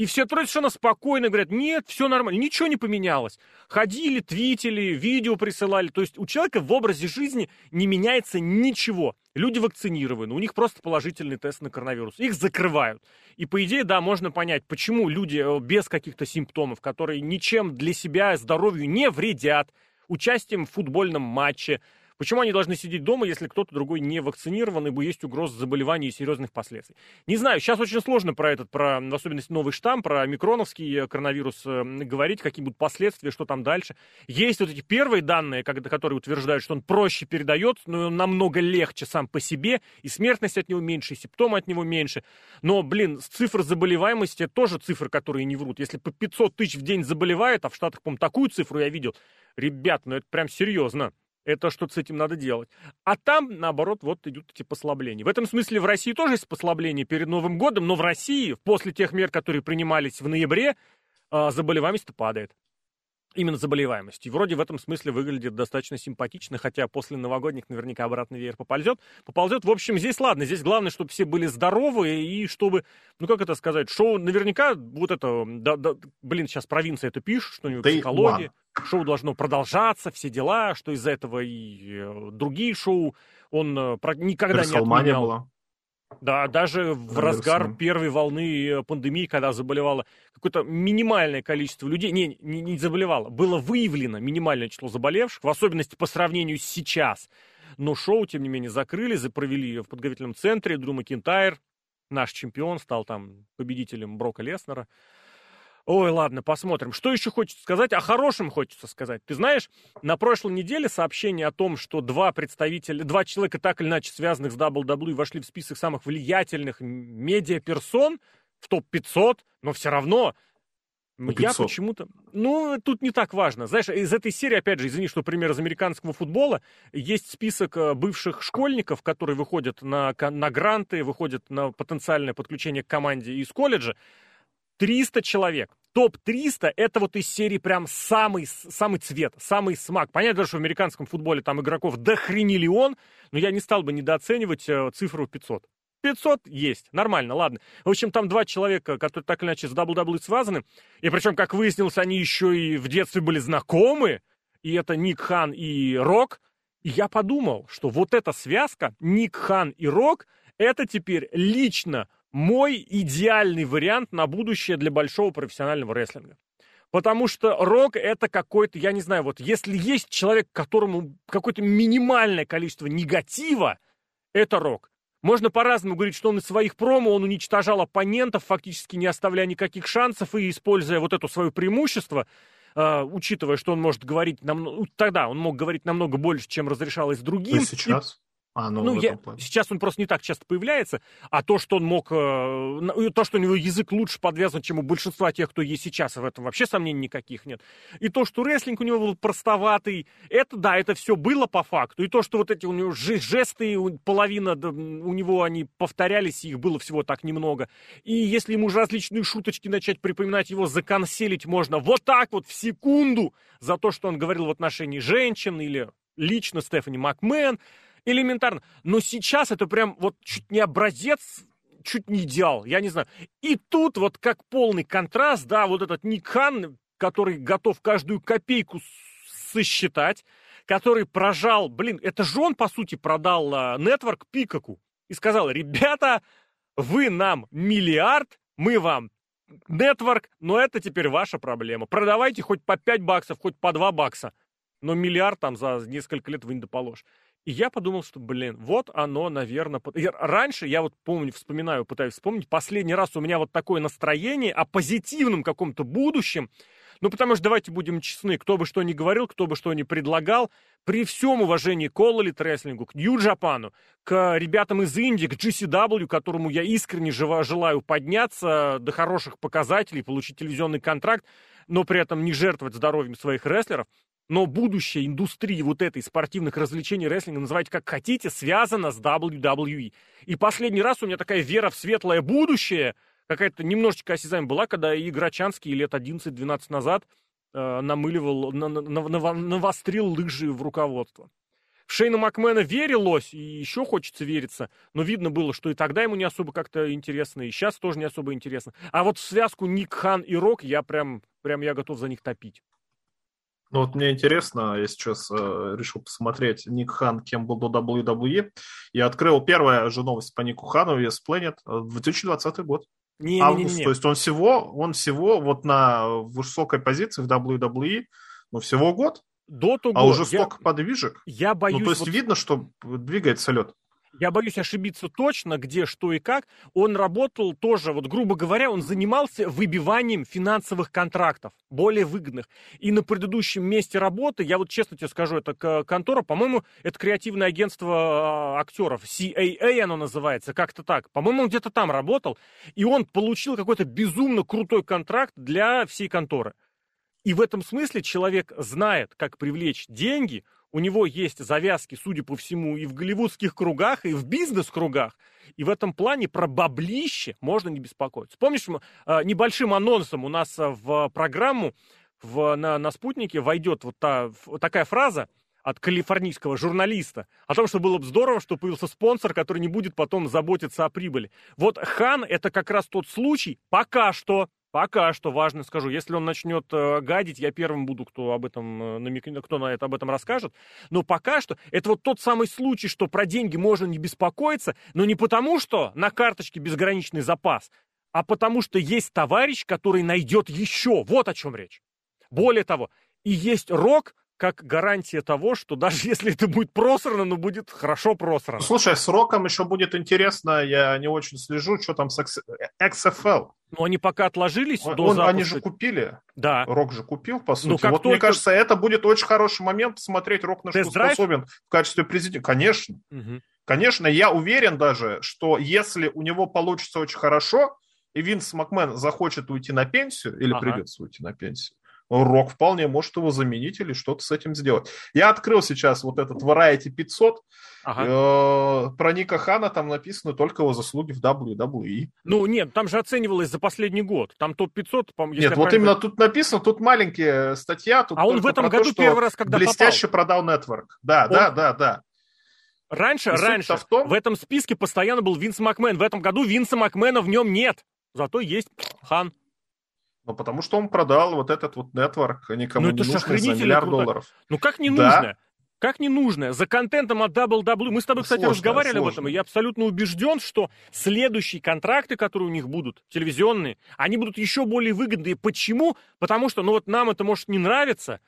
И все совершенно спокойно говорят, нет, все нормально, ничего не поменялось. Ходили, твитили, видео присылали. То есть у человека в образе жизни не меняется ничего. Люди вакцинированы, у них просто положительный тест на коронавирус. Их закрывают. И по идее, да, можно понять, почему люди э, без каких-то симптомов, которые ничем для себя здоровью не вредят, участием в футбольном матче, Почему они должны сидеть дома, если кто-то другой не вакцинирован, ибо есть угроза заболеваний и серьезных последствий? Не знаю, сейчас очень сложно про этот, про, в особенности новый штамм, про микроновский э, коронавирус э, говорить, какие будут последствия, что там дальше. Есть вот эти первые данные, которые утверждают, что он проще передает, но он намного легче сам по себе, и смертность от него меньше, и симптомы от него меньше. Но, блин, цифры заболеваемости тоже цифры, которые не врут. Если по 500 тысяч в день заболевает, а в Штатах, по-моему, такую цифру я видел, ребят, ну это прям серьезно. Это что-то с этим надо делать. А там, наоборот, вот идут эти послабления. В этом смысле в России тоже есть послабления перед Новым годом, но в России, после тех мер, которые принимались в ноябре, а, заболеваемость падает. Именно заболеваемость. И вроде в этом смысле выглядит достаточно симпатично, хотя после новогодних наверняка обратный веер поползет. Поползет. В общем, здесь ладно. Здесь главное, чтобы все были здоровы и чтобы, ну как это сказать, шоу наверняка вот это, да, да, блин, сейчас провинция это пишет, что-нибудь Day психологии. Шоу должно продолжаться, все дела, что из-за этого и э, другие шоу он э, никогда не отменял. была. Да, даже в разгар первой волны э, пандемии, когда заболевало какое-то минимальное количество людей, не, не, не заболевало, было выявлено минимальное число заболевших, в особенности по сравнению с сейчас. Но шоу, тем не менее, закрыли, за- провели в подготовительном центре. Дрю Макинтайр, наш чемпион, стал там победителем Брока Леснера. Ой, ладно, посмотрим. Что еще хочется сказать? О хорошем хочется сказать. Ты знаешь, на прошлой неделе сообщение о том, что два представителя, два человека так или иначе связанных с WWE вошли в список самых влиятельных медиаперсон в топ-500, но все равно ну, я почему-то... Ну, тут не так важно. Знаешь, из этой серии, опять же, извини, что пример из американского футбола, есть список э, бывших школьников, которые выходят на, на гранты, выходят на потенциальное подключение к команде из колледжа. 300 человек. Топ-300 это вот из серии прям самый, самый цвет, самый смак. Понятно, что в американском футболе там игроков до хрениллион, но я не стал бы недооценивать э, цифру 500. 500 есть, нормально, ладно. В общем, там два человека, которые так или иначе с WWE связаны, и причем, как выяснилось, они еще и в детстве были знакомы, и это Ник Хан и Рок, и я подумал, что вот эта связка, Ник Хан и Рок, это теперь лично мой идеальный вариант на будущее для большого профессионального рестлинга. Потому что рок это какой-то, я не знаю, вот если есть человек, которому какое-то минимальное количество негатива, это рок. Можно по-разному говорить, что он из своих промо, он уничтожал оппонентов, фактически не оставляя никаких шансов и используя вот это свое преимущество, э, учитывая, что он может говорить, намного, тогда он мог говорить намного больше, чем разрешалось другим. И сейчас? А, ну, ну я, сейчас он просто не так часто появляется, а то, что он мог, э, то, что у него язык лучше подвязан, чем у большинства тех, кто есть сейчас, в этом вообще сомнений никаких нет. И то, что рестлинг у него был простоватый, это да, это все было по факту. И то, что вот эти у него жесты, половина у него они повторялись, их было всего так немного. И если ему же различные шуточки начать припоминать, его законселить можно вот так вот в секунду за то, что он говорил в отношении женщин или лично Стефани Макмен, элементарно. Но сейчас это прям вот чуть не образец, чуть не идеал, я не знаю. И тут вот как полный контраст, да, вот этот Ник Хан, который готов каждую копейку сосчитать, который прожал, блин, это же он, по сути, продал нетворк Пикаку и сказал, ребята, вы нам миллиард, мы вам нетворк, но это теперь ваша проблема. Продавайте хоть по 5 баксов, хоть по 2 бакса, но миллиард там за несколько лет вы не доположь. И я подумал, что, блин, вот оно, наверное... Раньше, я вот помню, вспоминаю, пытаюсь вспомнить, последний раз у меня вот такое настроение о позитивном каком-то будущем, ну, потому что давайте будем честны, кто бы что ни говорил, кто бы что ни предлагал, при всем уважении к Elite Wrestling, к Нью-Джапану, к ребятам из Индии, к GCW, которому я искренне желаю подняться до хороших показателей, получить телевизионный контракт, но при этом не жертвовать здоровьем своих рестлеров, но будущее индустрии вот этой спортивных развлечений рестлинга, называйте как хотите, связано с WWE. И последний раз у меня такая вера в светлое будущее, какая-то немножечко осязаемая была, когда Играчанский лет 11-12 назад э, намыливал, на, на, на, навострил лыжи в руководство. В Шейна Макмена верилось, и еще хочется вериться, но видно было, что и тогда ему не особо как-то интересно, и сейчас тоже не особо интересно. А вот в связку Ник Хан и Рок я прям, прям я готов за них топить. Ну вот мне интересно, я сейчас э, решил посмотреть Ник Хан, кем был до WWE. Я открыл первая же новость по Нику Хану, Yes Planet, 2020 э, год. Не, Август, не, не, не. то есть он всего, он всего вот на высокой позиции в WWE, ну всего год. До того. А уже столько я, подвижек. Я боюсь. Ну, то есть вот... видно, что двигается лед я боюсь ошибиться точно, где, что и как, он работал тоже, вот грубо говоря, он занимался выбиванием финансовых контрактов, более выгодных. И на предыдущем месте работы, я вот честно тебе скажу, это контора, по-моему, это креативное агентство а, актеров, CAA оно называется, как-то так. По-моему, он где-то там работал, и он получил какой-то безумно крутой контракт для всей конторы. И в этом смысле человек знает, как привлечь деньги – у него есть завязки, судя по всему, и в голливудских кругах, и в бизнес-кругах. И в этом плане про баблище можно не беспокоиться. Помнишь, а, небольшим анонсом у нас а, в программу в, на, на спутнике войдет вот та, такая фраза от калифорнийского журналиста о том, что было бы здорово, что появился спонсор, который не будет потом заботиться о прибыли. Вот Хан это как раз тот случай, пока что, Пока что важно скажу, если он начнет э, гадить, я первым буду, кто об этом э, намекнет, кто на это об этом расскажет. Но пока что это вот тот самый случай, что про деньги можно не беспокоиться, но не потому, что на карточке безграничный запас, а потому что есть товарищ, который найдет еще. Вот о чем речь. Более того, и есть рок, как гарантия того, что даже если это будет просрано, но будет хорошо просрано. Слушай, с Роком еще будет интересно, я не очень слежу, что там с XFL. Ну, они пока отложились он, до запуска. Они же купили. Да. Рок же купил, по сути. Ну, как вот только... мне кажется, это будет очень хороший момент посмотреть, Рок на что способен в качестве президента. Конечно. Угу. Конечно, я уверен даже, что если у него получится очень хорошо, и Винс Макмен захочет уйти на пенсию, или ага. придется уйти на пенсию, Рок вполне может его заменить или что-то с этим сделать. Я открыл сейчас вот этот Variety 500. Ага. Э, про Ника Хана там написано только его заслуги в WWE. Ну, нет, там же оценивалось за последний год. Там топ-500, по-моему, Нет, вот правильно... именно тут написано, тут маленькая статья. Тут а он в этом году то, первый раз, когда Блестяще попал. продал нетворк. Да, он... да, да, да. Раньше, раньше, в, том... в этом списке постоянно был Винс Макмен. В этом году Винса Макмена в нем нет. Зато есть Хан. Ну, потому что он продал вот этот вот нетворк никому ну, не нужный за миллиард круто. долларов. Ну, как не да. нужно? Как не нужно? За контентом от WWE. Мы с тобой, кстати, сложно, разговаривали сложно. об этом, и я абсолютно убежден, что следующие контракты, которые у них будут, телевизионные, они будут еще более выгодные. Почему? Потому что, ну вот нам это может не нравиться,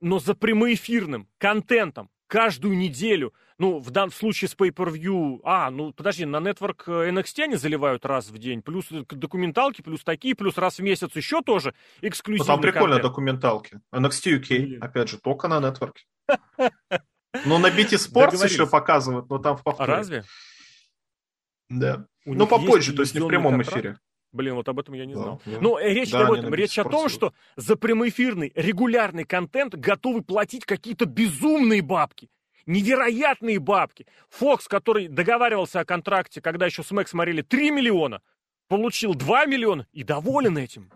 но за прямоэфирным контентом каждую неделю ну, в данном случае с Pay-Per-View... А, ну, подожди, на Network э, NXT они заливают раз в день, плюс документалки, плюс такие, плюс раз в месяц еще тоже эксклюзивные ну, Там прикольно документалки. NXT UK, Блин. опять же, только на Network. Ну, на BT Sports еще показывают, но там в повторе. А разве? Да. ну, попозже, то есть не в прямом эфире. Блин, вот об этом я не знал. Да, ну, э, речь да, об этом. Речь о том, что за прямоэфирный, регулярный контент готовы платить какие-то безумные бабки невероятные бабки. Фокс, который договаривался о контракте, когда еще с Мэг смотрели 3 миллиона, получил 2 миллиона и доволен этим.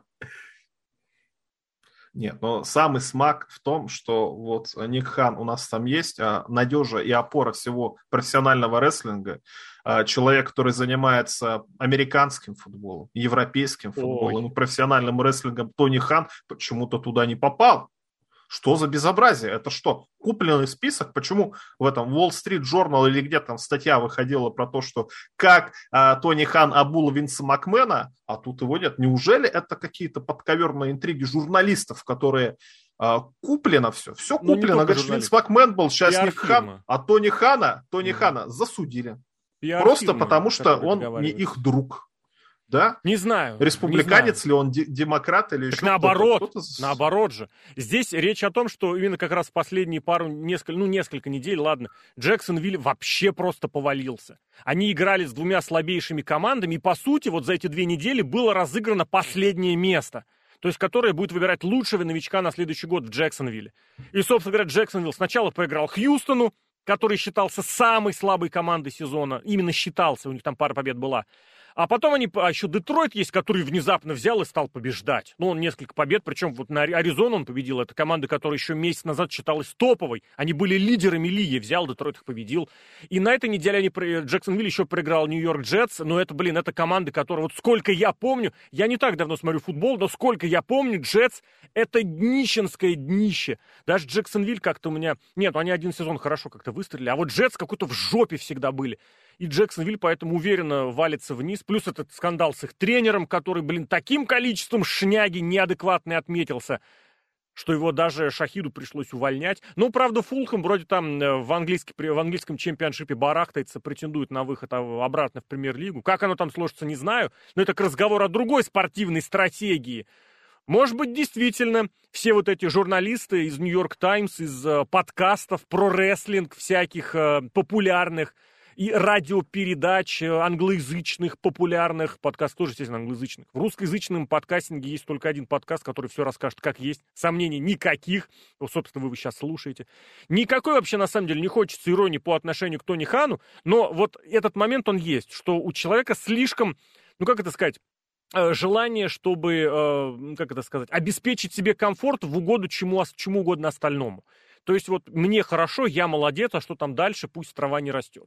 Нет, но самый смак в том, что вот Ник Хан у нас там есть, а надежа и опора всего профессионального рестлинга, человек, который занимается американским футболом, европейским футболом, Ой. профессиональным рестлингом, Тони Хан почему-то туда не попал. Что за безобразие? Это что, купленный список? Почему в этом Wall Street Journal или где там статья выходила про то, что как а, Тони Хан обул Винса Макмена, а тут его нет? Неужели это какие-то подковерные интриги журналистов, которые а, куплено все? Все ну, куплено. Ну, Говорит, Винс Макмен был счастлив Хан, а Тони Хана, Тони mm. Хана засудили. Просто потому, что он не их друг да? Не знаю. Республиканец не знаю. ли он, демократ или так еще наоборот, кто-то? кто-то? Наоборот же. Здесь речь о том, что именно как раз последние пару, несколько, ну, несколько недель, ладно, Джексонвилл вообще просто повалился. Они играли с двумя слабейшими командами, и, по сути, вот за эти две недели было разыграно последнее место то есть которое будет выбирать лучшего новичка на следующий год в Джексонвилле. И, собственно говоря, Джексонвилл сначала проиграл Хьюстону, который считался самой слабой командой сезона, именно считался, у них там пара побед была. А потом они, а еще Детройт есть, который внезапно взял и стал побеждать. Ну, он несколько побед, причем вот на Аризону он победил. Это команда, которая еще месяц назад считалась топовой. Они были лидерами лиги, взял, Детройт их победил. И на этой неделе они, Джексонвилл еще проиграл Нью-Йорк Джетс, но это, блин, это команда, которая, вот сколько я помню, я не так давно смотрю футбол, но сколько я помню, Джетс это днищенское днище. Даже Джексонвилл как-то у меня... Нет, они один сезон хорошо как-то выстрелили, а вот Джетс какой-то в жопе всегда были и Джексонвилл поэтому уверенно валится вниз. Плюс этот скандал с их тренером, который, блин, таким количеством шняги неадекватный отметился, что его даже Шахиду пришлось увольнять. Ну, правда, Фулхэм вроде там э, в, английский, в английском чемпионшипе барахтается, претендует на выход обратно в премьер-лигу. Как оно там сложится, не знаю. Но это к разговору о другой спортивной стратегии. Может быть, действительно, все вот эти журналисты из Нью-Йорк Таймс, из э, подкастов про рестлинг всяких э, популярных, и радиопередач э, англоязычных, популярных, подкаст тоже, естественно, англоязычных. В русскоязычном подкастинге есть только один подкаст, который все расскажет, как есть. Сомнений никаких. Вот, собственно, вы его сейчас слушаете. Никакой вообще, на самом деле, не хочется иронии по отношению к Тони Хану, но вот этот момент, он есть, что у человека слишком, ну, как это сказать, э, желание, чтобы, э, как это сказать, обеспечить себе комфорт в угоду чему, чему угодно остальному. То есть вот мне хорошо, я молодец, а что там дальше, пусть трава не растет.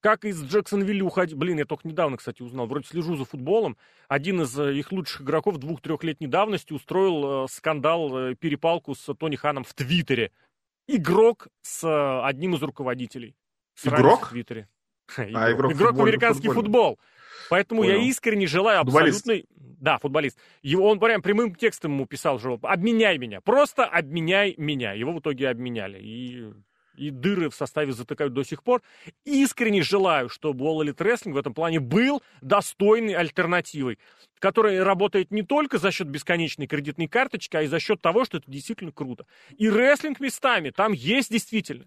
Как из Джексонвилля уходить... Блин, я только недавно, кстати, узнал. Вроде слежу за футболом. Один из э, их лучших игроков двух-трехлетней давности устроил э, скандал, э, перепалку с Тони Ханом в Твиттере. Игрок с одним из руководителей. Игрок? В Твиттере. А, игрок, игрок в американский футбол. Поэтому Понял. я искренне желаю абсолютной... Да, футболист. Его, он прям прямым текстом ему писал, что обменяй меня, просто обменяй меня. Его в итоге обменяли. И и дыры в составе затыкают до сих пор. Искренне желаю, чтобы All Elite Wrestling в этом плане был достойной альтернативой, которая работает не только за счет бесконечной кредитной карточки, а и за счет того, что это действительно круто. И рестлинг местами там есть действительно.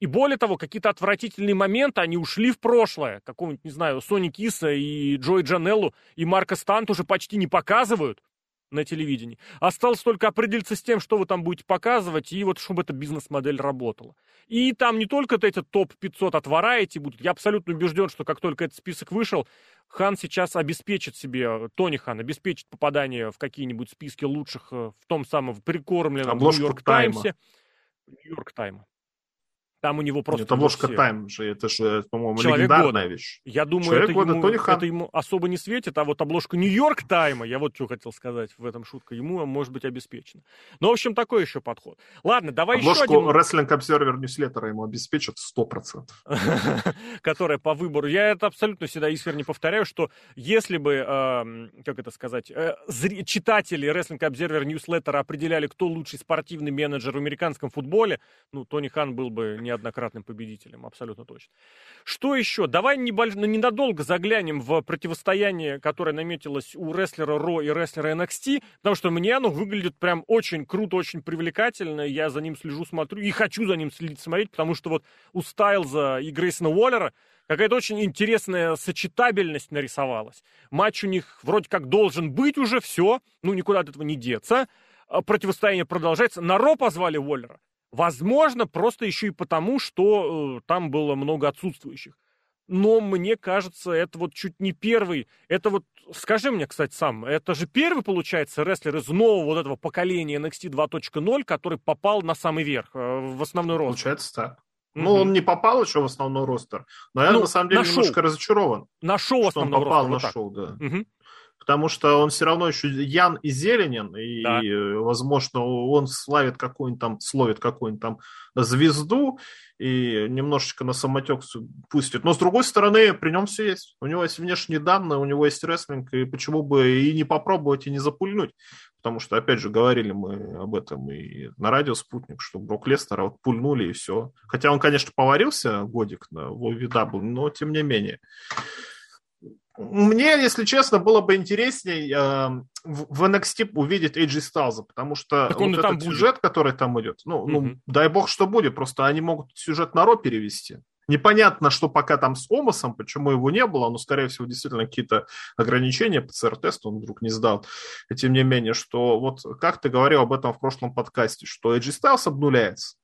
И более того, какие-то отвратительные моменты, они ушли в прошлое. Какого-нибудь, не знаю, Сони Киса и Джой Джанеллу и Марка Стант уже почти не показывают на телевидении. Осталось только определиться с тем, что вы там будете показывать, и вот чтобы эта бизнес-модель работала. И там не только эти топ-500 от Variety будут. Я абсолютно убежден, что как только этот список вышел, Хан сейчас обеспечит себе, Тони Хан обеспечит попадание в какие-нибудь списки лучших э, в том самом прикормленном Нью-Йорк Таймсе. Нью-Йорк Тайма. Там у него просто... Это ложка все... тайм же, это же, по-моему, Человек легендарная года. вещь. Я думаю, Человек это, года, ему, Тони Хан. это ему особо не светит, а вот обложка Нью-Йорк Тайма, я вот что хотел сказать в этом шутка, ему может быть обеспечена. Ну, в общем, такой еще подход. Ладно, давай обложку еще один... Wrestling Observer Newsletter ему обеспечат 100%. Которая по выбору. Я это абсолютно всегда искренне повторяю, что если бы, как это сказать, э, читатели Wrestling Observer Newsletter определяли, кто лучший спортивный менеджер в американском футболе, ну, Тони Хан был бы не неоднократным победителем, абсолютно точно. Что еще? Давай небольш... ну, ненадолго заглянем в противостояние, которое наметилось у рестлера Ро и рестлера NXT, потому что мне оно выглядит прям очень круто, очень привлекательно. Я за ним слежу, смотрю и хочу за ним следить, смотреть, потому что вот у Стайлза и Грейсона Уоллера какая-то очень интересная сочетабельность нарисовалась. Матч у них вроде как должен быть уже, все, ну никуда от этого не деться. А противостояние продолжается. На Ро позвали Уоллера. Возможно, просто еще и потому, что э, там было много отсутствующих. Но мне кажется, это вот чуть не первый. Это вот, скажи мне, кстати, сам, это же первый, получается, рестлер из нового вот этого поколения NXT 2.0, который попал на самый верх, э, в основной ростер. Получается так. Ну, он не попал еще в основной ростер, но я ну, на самом деле на немножко шоу. разочарован. На шоу что он попал ростера, на вот шоу, да. Угу потому что он все равно еще Ян и Зеленин, и, да. возможно, он славит какую-нибудь там, словит какую-нибудь там звезду, и немножечко на самотек пустит. Но, с другой стороны, при нем все есть. У него есть внешние данные, у него есть рестлинг, и почему бы и не попробовать, и не запульнуть. Потому что, опять же, говорили мы об этом и на радио «Спутник», что Брок Лестера вот пульнули, и все. Хотя он, конечно, поварился годик на VW, но тем не менее. Мне, если честно, было бы интересней э, в NXT увидеть AJ Styles, потому что так вот этот сюжет, который там идет, ну, mm-hmm. ну, дай бог, что будет, просто они могут сюжет на Ро перевести. Непонятно, что пока там с Омасом, почему его не было, но, скорее всего, действительно какие-то ограничения, ПЦР-тест он вдруг не сдал. И тем не менее, что вот как ты говорил об этом в прошлом подкасте, что AJ Styles обнуляется.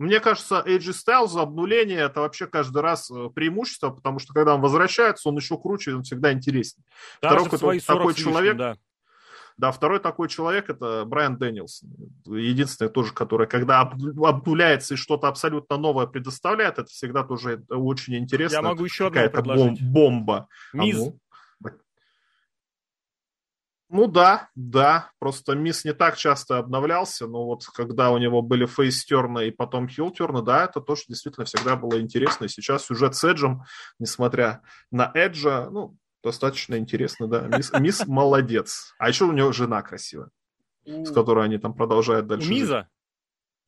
Мне кажется, AJ Styles обнуление это вообще каждый раз э, преимущество, потому что когда он возвращается, он еще круче, он всегда интереснее. Даже второй такой человек, да. Да, второй такой человек это Брайан Дэнилсон. Единственный тоже, который, когда обнуляется и что-то абсолютно новое предоставляет, это всегда тоже очень интересно. Я могу еще одно предложить. бомба. Миз. А ну? Ну да, да, просто Мисс не так часто обновлялся, но вот когда у него были фейстерны и потом хилтерны, да, это тоже действительно всегда было интересно. И сейчас сюжет с Эджем, несмотря на Эджа, ну, достаточно интересно, да. Мисс, мисс молодец. А еще у него жена красивая, с которой они там продолжают дальше. У Миза?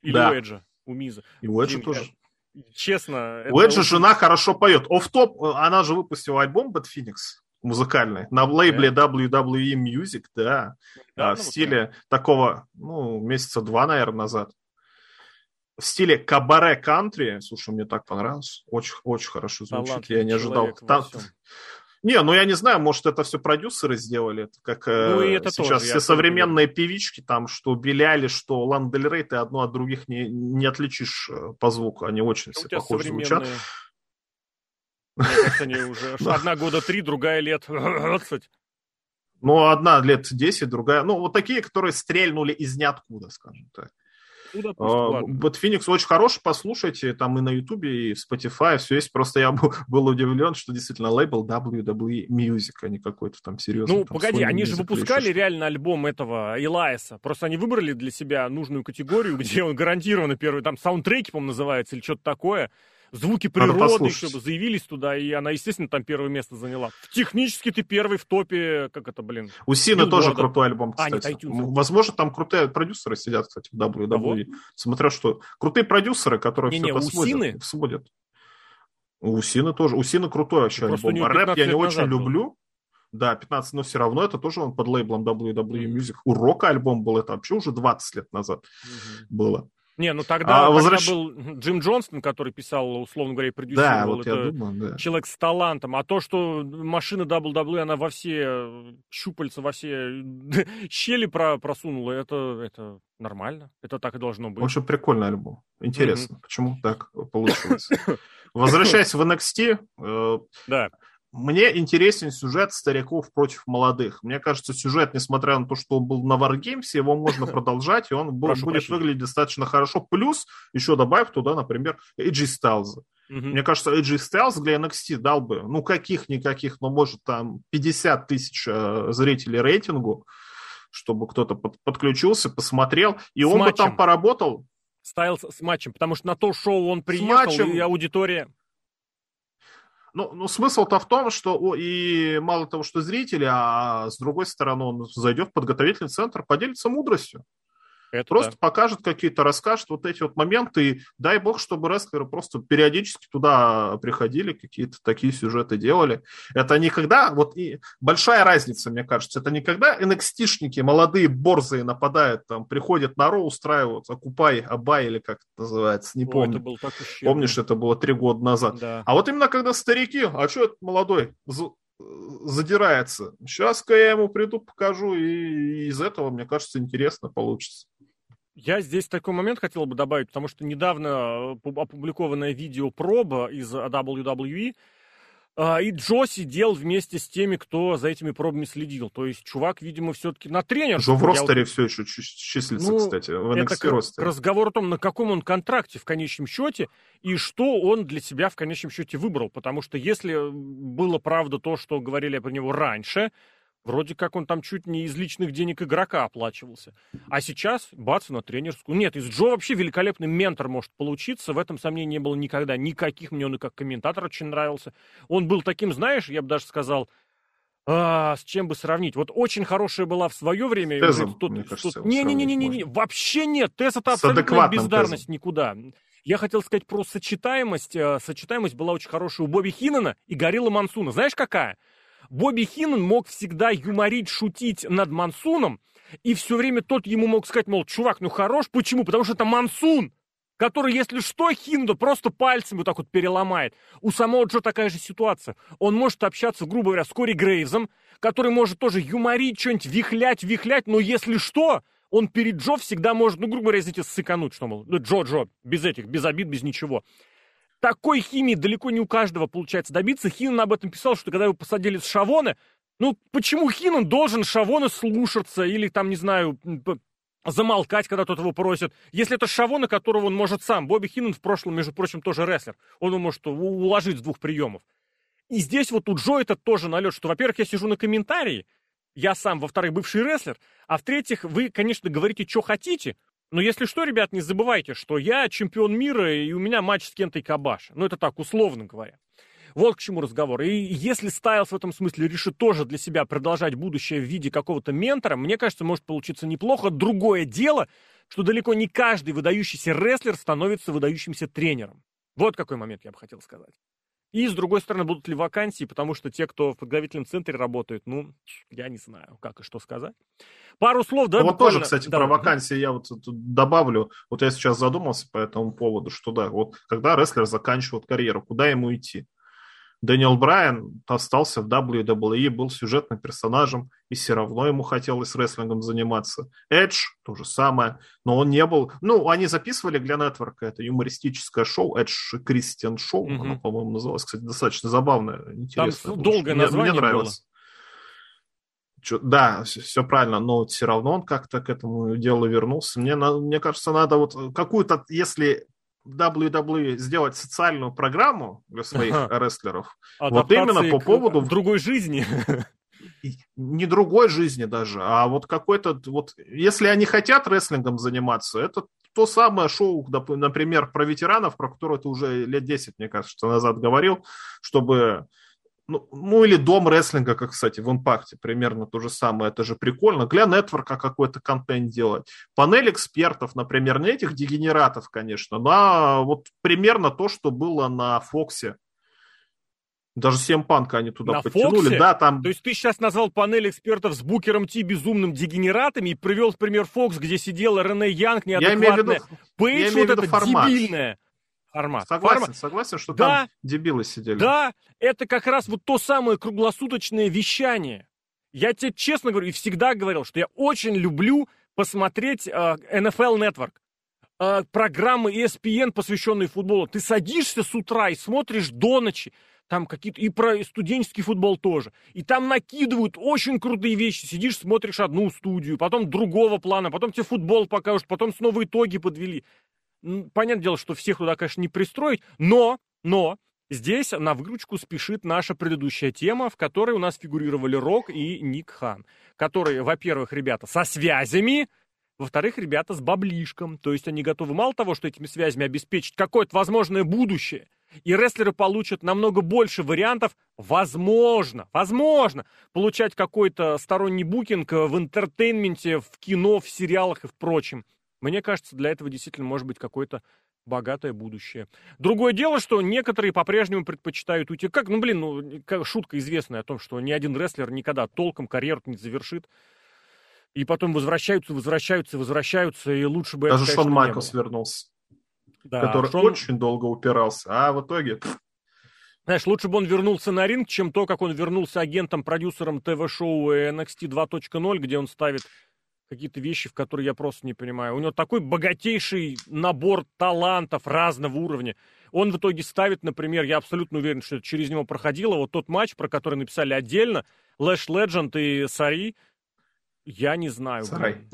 Или да. у Эджа? У Миза. И у Эджа тоже. Честно. У Эджа очень... жена хорошо поет. Оф-топ, она же выпустила альбом Bad Phoenix музыкальный. На лейбле WWE Music, да. да в ну, стиле да. такого, ну, месяца два, наверное, назад. В стиле кабаре кантри. Слушай, мне так понравилось. Очень, очень хорошо звучит. Я не ожидал. Там... Не, ну я не знаю, может, это все продюсеры сделали, как ну, и это сейчас тоже, все современные думаю. певички, там, что Беляли, что Ландель Рей, ты одно от других не, не отличишь э, по звуку, они очень все похожи звучат. Мне кажется, они уже одна года три, другая лет 20. Ну, одна лет 10, другая... Ну, вот такие, которые стрельнули из ниоткуда, скажем так. Ну, допустим, uh, Phoenix очень хороший, послушайте, там и на Ютубе, и в Spotify, все есть. Просто я был, удивлен, что действительно лейбл WWE Music, а не какой-то там серьезный. Ну, там, погоди, они же выпускали реально альбом этого Илайса. Просто они выбрали для себя нужную категорию, где он гарантированно первый, там саундтреки, по-моему, называется, или что-то такое. Звуки природы еще бы заявились туда, и она, естественно, там первое место заняла. Технически ты первый в топе, как это, блин. У Сины тоже крутой альбом, а, кстати. А, Возможно, там крутые продюсеры сидят, кстати, в WWE. Смотря что. Крутые продюсеры, которые не, все не, это сводят, сводят. У Сины тоже. У Сины крутой вообще альбом. А рэп я не очень был. люблю. Да, 15, но все равно это тоже он под лейблом WWE Music. У Рока альбом был, это вообще уже 20 лет назад угу. было. Не, ну тогда, а, возвращ... тогда был Джим Джонстон, который писал, условно говоря, продюсировал. Да, вот это я думаю, да. Человек с талантом. А то, что машина WWE, она во все щупальца, во все щели про просунула, это, это нормально. Это так и должно быть. Очень прикольный альбом. Интересно, mm-hmm. почему так получилось. Возвращаясь в NXT, э, да мне интересен сюжет стариков против молодых. Мне кажется, сюжет, несмотря на то, что он был на Wargames, его можно продолжать, и он будет прощения. выглядеть достаточно хорошо. Плюс еще добавив туда, например, AJ Styles. Угу. Мне кажется, AJ Styles для NXT дал бы, ну, каких-никаких, но может там 50 тысяч э, зрителей рейтингу, чтобы кто-то под, подключился, посмотрел, и с он матчем. бы там поработал. Стайлз с матчем, потому что на то шоу он приехал, и аудитория... Ну, ну смысл-то в том, что и мало того, что зрители, а с другой стороны он зайдет в подготовительный центр, поделится мудростью. Это просто да. покажет какие-то, расскажет вот эти вот моменты. И дай бог, чтобы рестлеры просто периодически туда приходили, какие-то такие сюжеты делали. Это никогда, вот и большая разница, мне кажется, это никогда NXT-шники, молодые борзые нападают, там, приходят на Ро, устраивают, окупай, абай или как это называется, не Ой, помню. Это был так Помнишь, это было три года назад. Да. А вот именно когда старики, а что это молодой? задирается. Сейчас-ка я ему приду, покажу, и из этого, мне кажется, интересно получится. Я здесь такой момент хотел бы добавить, потому что недавно э, опубликованное видео проба из WWE, а, и Джо сидел вместе с теми, кто за этими пробами следил. То есть чувак, видимо, все-таки на тренер. Джо в ростере вот... все еще числится, ну, кстати, в NXT это ростере. разговор о том, на каком он контракте в конечном счете и что он для себя в конечном счете выбрал. Потому что если было правда то, что говорили про него раньше, Вроде как он там чуть не из личных денег игрока оплачивался. А сейчас бац на тренерскую. Нет, из Джо вообще великолепный ментор может получиться. В этом сомнений не было никогда. Никаких. Мне он и как комментатор очень нравился. Он был таким, знаешь, я бы даже сказал, а, с чем бы сравнить? Вот очень хорошая была в свое время. Тезом, тут, мне кажется, тут... Не, не, не, не, не, не, вообще нет. Тез это абсолютно бездарность тезом. никуда. Я хотел сказать про сочетаемость. Э, сочетаемость была очень хорошая у Бобби Хиннена и Горилла Мансуна. Знаешь, какая? Бобби Хиннен мог всегда юморить, шутить над Мансуном, и все время тот ему мог сказать, мол, чувак, ну хорош, почему? Потому что это Мансун, который, если что, Хинду просто пальцем вот так вот переломает. У самого Джо такая же ситуация. Он может общаться, грубо говоря, с Кори Грейвзом, который может тоже юморить, что-нибудь вихлять, вихлять, но если что, он перед Джо всегда может, ну, грубо говоря, извините, сыкануть, что, мол, Джо, Джо, без этих, без обид, без ничего такой химии далеко не у каждого получается добиться. Хинан об этом писал, что когда его посадили с Шавона, ну, почему Хинан должен Шавона слушаться или там, не знаю, замолкать, когда тот его просит. Если это Шавона, которого он может сам. Бобби Хинан в прошлом, между прочим, тоже рестлер. Он его может уложить с двух приемов. И здесь вот у Джо это тоже налет, что, во-первых, я сижу на комментарии, я сам, во-вторых, бывший рестлер, а в-третьих, вы, конечно, говорите, что хотите, но если что, ребят, не забывайте, что я чемпион мира, и у меня матч с Кентой Кабаши. Ну, это так, условно говоря. Вот к чему разговор. И если Стайлс в этом смысле решит тоже для себя продолжать будущее в виде какого-то ментора, мне кажется, может получиться неплохо. Другое дело, что далеко не каждый выдающийся рестлер становится выдающимся тренером. Вот какой момент я бы хотел сказать. И, с другой стороны, будут ли вакансии, потому что те, кто в подготовительном центре работают, ну, я не знаю, как и что сказать. Пару слов, да? Ну, вот тоже, кстати, да. про вакансии я вот добавлю. Вот я сейчас задумался по этому поводу, что да, вот когда рестлер заканчивает карьеру, куда ему идти? Дэниел Брайан остался в WWE, был сюжетным персонажем, и все равно ему хотелось рестлингом заниматься. Эдж – то же самое, но он не был... Ну, они записывали для Нетворка это юмористическое шоу, Эдж Кристиан Шоу, mm-hmm. оно, по-моему, называлось, кстати, достаточно забавное, интересное. Там долгое мне, название мне нравилось. Было. Да, все правильно, но все равно он как-то к этому делу вернулся. Мне, мне кажется, надо вот какую-то, если WWE сделать социальную программу для своих рестлеров. вот именно по поводу... Другой жизни. не другой жизни даже, а вот какой-то, вот, если они хотят рестлингом заниматься, это то самое шоу, например, про ветеранов, про которое ты уже лет 10, мне кажется, назад говорил, чтобы ну, ну или дом рестлинга, как, кстати, в импакте, примерно то же самое, это же прикольно. Для нетворка какой-то контент делать. Панель экспертов, например, не этих дегенератов, конечно, но вот примерно то, что было на Фоксе. Даже Семпанка они туда на подтянули. Фоксе? Да, там... То есть ты сейчас назвал панель экспертов с Букером Ти безумным дегенератами и привел пример Фокс, где сидела Рене Янг неадекватная. Я имею в виду, Пейдж вот это формат. дебильная формат. Согласен, формат. согласен, что да, там дебилы сидели. Да, это как раз вот то самое круглосуточное вещание. Я тебе честно говорю и всегда говорил, что я очень люблю посмотреть э, NFL Network. Э, программы ESPN, посвященные футболу. Ты садишься с утра и смотришь до ночи. Там какие-то... И про студенческий футбол тоже. И там накидывают очень крутые вещи. Сидишь, смотришь одну студию, потом другого плана, потом тебе футбол покажут, потом снова итоги подвели. Понятное дело, что всех туда, конечно, не пристроить, но, но, Здесь на выручку спешит наша предыдущая тема, в которой у нас фигурировали Рок и Ник Хан, которые, во-первых, ребята со связями, во-вторых, ребята с баблишком. То есть они готовы мало того, что этими связями обеспечить какое-то возможное будущее, и рестлеры получат намного больше вариантов, возможно, возможно, получать какой-то сторонний букинг в интертейнменте, в кино, в сериалах и в прочем. Мне кажется, для этого действительно может быть какое-то богатое будущее. Другое дело, что некоторые по-прежнему предпочитают уйти. Как, ну, блин, ну, шутка известная о том, что ни один рестлер никогда толком карьеру не завершит. И потом возвращаются, возвращаются, возвращаются, и лучше бы Даже это, конечно, Шон Майклс вернулся. Да, который Шон... очень долго упирался, а в итоге... Знаешь, лучше бы он вернулся на ринг, чем то, как он вернулся агентом-продюсером ТВ-шоу NXT 2.0, где он ставит какие-то вещи, в которые я просто не понимаю. У него такой богатейший набор талантов разного уровня. Он в итоге ставит, например, я абсолютно уверен, что это через него проходило, вот тот матч, про который написали отдельно, Лэш Ледженд и Сари, я не знаю. Сарай.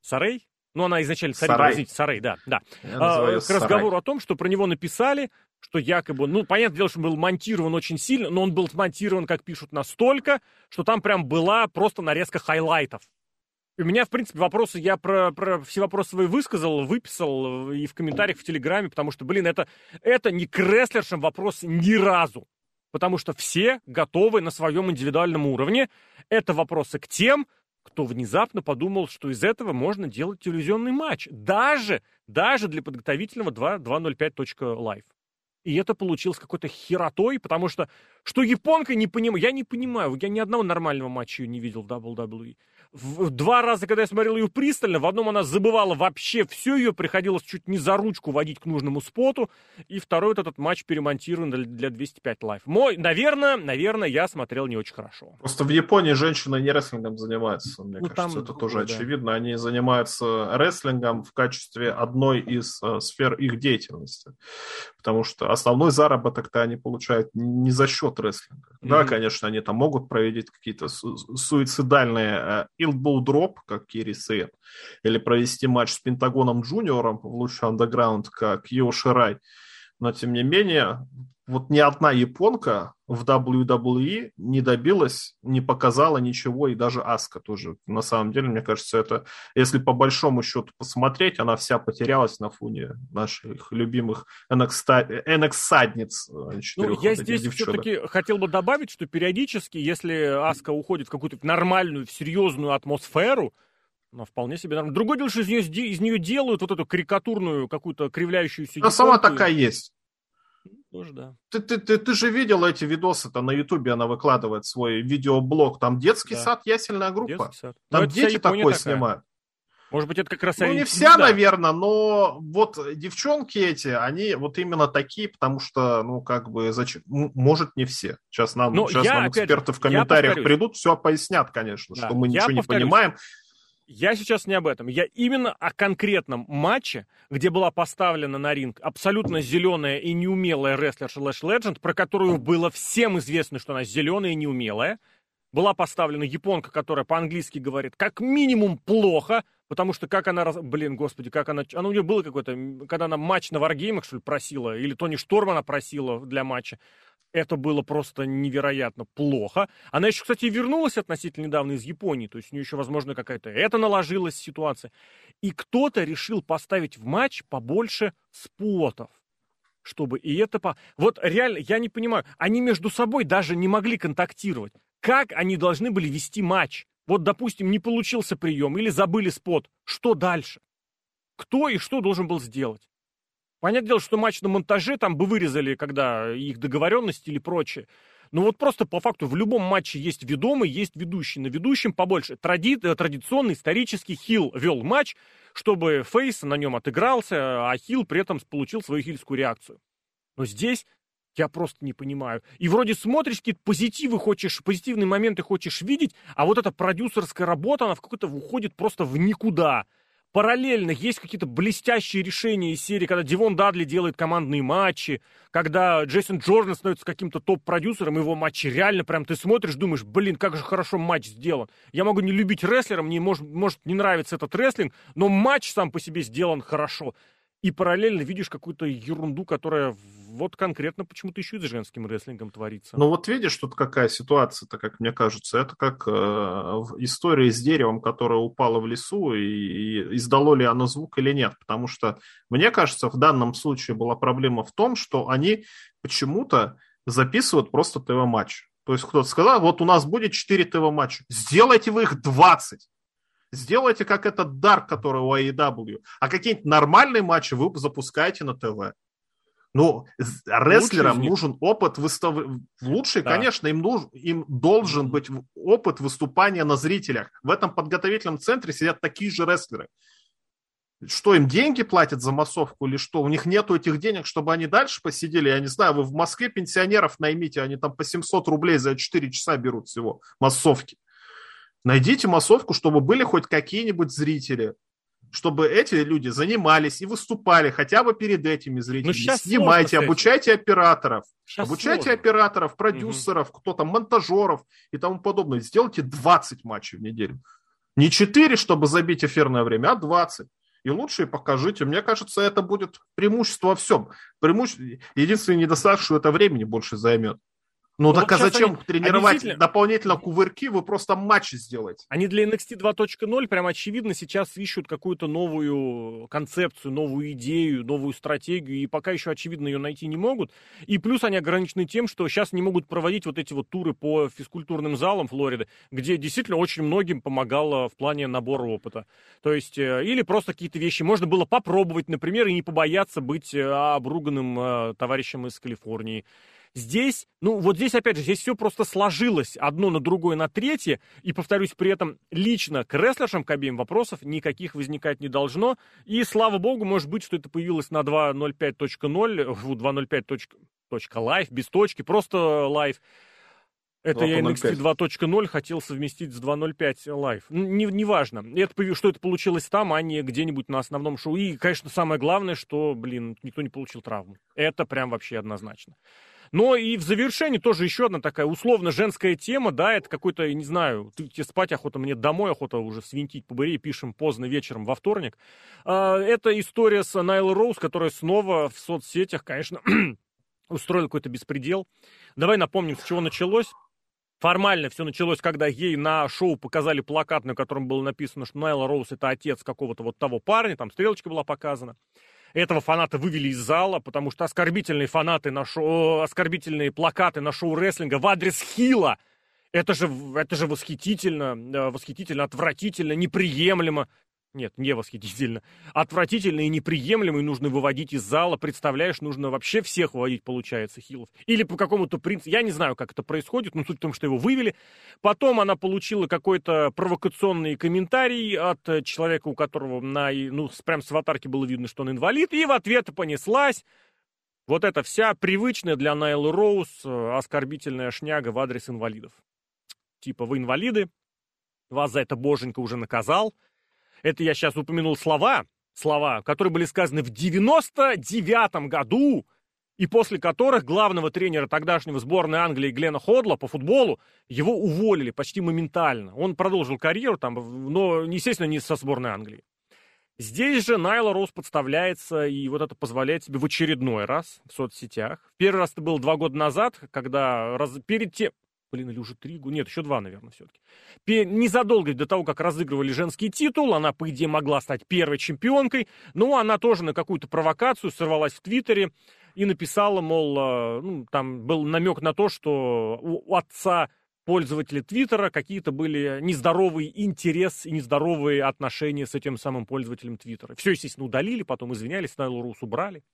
Сарей? Ну, она изначально Сарай, Сарай. извините, Сарей, да, да. А, к разговору Сарай. о том, что про него написали, что якобы, ну, понятное дело, что он был монтирован очень сильно, но он был смонтирован, как пишут, настолько, что там прям была просто нарезка хайлайтов. У меня, в принципе, вопросы, я про, про все вопросы свои высказал, выписал и в комментариях в Телеграме, потому что, блин, это, это не к рестлершам вопрос ни разу. Потому что все готовы на своем индивидуальном уровне. Это вопросы к тем, кто внезапно подумал, что из этого можно делать телевизионный матч. Даже, даже для подготовительного 2.05.live. И это получилось какой-то херотой, потому что, что японка не понимаю, я не понимаю, я ни одного нормального матча не видел в WWE в, два раза, когда я смотрел ее пристально, в одном она забывала вообще все, ее приходилось чуть не за ручку водить к нужному споту, и второй вот этот матч перемонтирован для, для 205 live. Мой, наверное, наверное, я смотрел не очень хорошо. Просто в Японии женщины не рестлингом занимаются, мне ну, кажется, там это тоже да. очевидно. Они занимаются рестлингом в качестве одной из э, сфер их деятельности, потому что основной заработок-то они получают не за счет рестлинга. Mm-hmm. Да, конечно, они там могут проводить какие-то су- суицидальные э, Drop, как Керри Сейн, или провести матч с Пентагоном Джуниором в лучший андеграунд, как Йо Ширай. Но, тем не менее, вот ни одна японка в WWE не добилась, не показала ничего, и даже Аска тоже. На самом деле, мне кажется, это, если по большому счету посмотреть, она вся потерялась на фоне наших любимых NX-садниц. Э, ну, я здесь все-таки хотел бы добавить, что периодически, если Аска уходит в какую-то нормальную, в серьезную атмосферу, но вполне себе нормально. Другое дело, что из нее, из нее делают вот эту карикатурную, какую-то кривляющуюся... Она сама такая есть. Тоже да. Ты, ты, ты, ты же видел эти видосы-то на Ютубе, она выкладывает свой видеоблог. Там детский да. сад, ясельная группа. Сад. Там дети такое такая. снимают. Может быть, это как раз... Ну, не вся, да. наверное, но вот девчонки эти, они вот именно такие, потому что, ну, как бы, зачем... Может, не все. Сейчас нам, но сейчас я, нам эксперты опять, в комментариях придут, все пояснят, конечно, да. что мы ничего не понимаем. Я сейчас не об этом. Я именно о конкретном матче, где была поставлена на ринг абсолютно зеленая и неумелая рестлерша Лэш Легенд, про которую было всем известно, что она зеленая и неумелая. Была поставлена японка, которая по-английски говорит как минимум плохо, потому что как она... Блин, господи, как она... Она у нее было какое-то... Когда она матч на Варгеймах, что ли, просила, или Тони Шторм она просила для матча. Это было просто невероятно плохо. Она еще, кстати, вернулась относительно недавно из Японии, то есть у нее еще, возможно, какая-то это наложилась ситуация. И кто-то решил поставить в матч побольше спотов чтобы и это по... Вот реально, я не понимаю, они между собой даже не могли контактировать. Как они должны были вести матч? Вот, допустим, не получился прием или забыли спот. Что дальше? Кто и что должен был сделать? Понятное дело, что матч на монтаже там бы вырезали, когда их договоренности или прочее. Но вот просто по факту в любом матче есть ведомый, есть ведущий. На ведущем побольше. Тради... Э, традиционный исторический хил вел матч, чтобы Фейс на нем отыгрался, а хил при этом получил свою хильскую реакцию. Но здесь я просто не понимаю. И вроде смотришь, какие-то позитивы хочешь, позитивные моменты хочешь видеть, а вот эта продюсерская работа, она в какой-то уходит просто в никуда параллельно есть какие-то блестящие решения из серии, когда Дивон Дадли делает командные матчи, когда Джейсон Джордан становится каким-то топ-продюсером, его матчи реально прям ты смотришь, думаешь, блин, как же хорошо матч сделан. Я могу не любить рестлера, мне может, может не нравится этот рестлинг, но матч сам по себе сделан хорошо и параллельно видишь какую-то ерунду, которая вот конкретно почему-то еще и с женским рестлингом творится. Ну вот видишь, тут какая ситуация-то, как мне кажется. Это как э, история с деревом, которое упало в лесу, и, и издало ли оно звук или нет. Потому что, мне кажется, в данном случае была проблема в том, что они почему-то записывают просто ТВ-матч. То есть кто-то сказал, вот у нас будет 4 ТВ-матча. Сделайте вы их 20. Сделайте как этот Дарк, который у AEW. А какие-нибудь нормальные матчи вы запускаете на ТВ. Ну, рестлерам нужен опыт выстав... Лучший, да. конечно, им, нуж... им должен быть опыт выступания на зрителях. В этом подготовительном центре сидят такие же рестлеры. Что им деньги платят за массовку или что? У них нету этих денег, чтобы они дальше посидели. Я не знаю, вы в Москве пенсионеров наймите, они там по 700 рублей за 4 часа берут всего массовки. Найдите массовку, чтобы были хоть какие-нибудь зрители, чтобы эти люди занимались и выступали хотя бы перед этими зрителями. Ну, Снимайте, обучайте операторов, сейчас обучайте сложно. операторов, продюсеров, угу. кто там, монтажеров и тому подобное. Сделайте 20 матчей в неделю. Не 4, чтобы забить эфирное время, а 20 и лучше покажите. Мне кажется, это будет преимущество во всем. Преимуще... Единственный недостаток, что это времени больше займет. Ну, ну так вот а зачем они, тренировать действительно... дополнительно кувырки? Вы просто матчи сделаете. Они для NXT 2.0 прям очевидно сейчас ищут какую-то новую концепцию, новую идею, новую стратегию, и пока еще очевидно ее найти не могут. И плюс они ограничены тем, что сейчас не могут проводить вот эти вот туры по физкультурным залам Флориды, где действительно очень многим помогало в плане набора опыта. То есть, э, или просто какие-то вещи можно было попробовать, например, и не побояться быть э, обруганным э, товарищем из Калифорнии. Здесь, ну вот здесь опять же, здесь все просто сложилось одно на другое, на третье, и, повторюсь, при этом лично к рестлершам к обеим вопросов никаких возникать не должно, и слава богу, может быть, что это появилось на 2.05.0, 2.05.live, без точки, просто live. Это я NXT 2.0 хотел совместить с 2.05 Live. Не, неважно. Это, что это получилось там, а не где-нибудь на основном шоу. И, конечно, самое главное, что, блин, никто не получил травму. Это прям вообще однозначно. Но и в завершении тоже еще одна такая условно женская тема, да, это какой-то, не знаю, ты, тебе спать охота, мне домой охота уже свинтить по быре, пишем поздно вечером во вторник. А, это история с Найлой Роуз, которая снова в соцсетях, конечно, устроила какой-то беспредел. Давай напомним, с чего началось. Формально все началось, когда ей на шоу показали плакат, на котором было написано, что Найла Роуз это отец какого-то вот того парня, там стрелочка была показана. Этого фаната вывели из зала, потому что оскорбительные фанаты на шоу, оскорбительные плакаты на шоу рестлинга в адрес Хила. Это же, это же восхитительно, восхитительно, отвратительно, неприемлемо. Нет, не восхитительно. Отвратительно и неприемлемо, и нужно выводить из зала. Представляешь, нужно вообще всех выводить, получается, хилов. Или по какому-то принципу. Я не знаю, как это происходит, но суть в том, что его вывели. Потом она получила какой-то провокационный комментарий от человека, у которого на, ну, прям с аватарки было видно, что он инвалид. И в ответ понеслась вот эта вся привычная для Найлы Роуз э, оскорбительная шняга в адрес инвалидов. Типа, вы инвалиды, вас за это боженька уже наказал, это я сейчас упомянул слова, слова, которые были сказаны в 99 году, и после которых главного тренера тогдашнего сборной Англии Глена Ходла по футболу его уволили почти моментально. Он продолжил карьеру там, но, естественно, не со сборной Англии. Здесь же Найла Роуз подставляется, и вот это позволяет себе в очередной раз в соцсетях. Первый раз это было два года назад, когда раз... перед тем... Блин, или уже три года? Нет, еще два, наверное, все-таки. Незадолго до того, как разыгрывали женский титул, она, по идее, могла стать первой чемпионкой, но она тоже на какую-то провокацию сорвалась в Твиттере и написала, мол, э, ну, там был намек на то, что у отца пользователи Твиттера какие-то были нездоровый интерес и нездоровые отношения с этим самым пользователем Твиттера. Все, естественно, удалили, потом извинялись, Найл Рус убрали.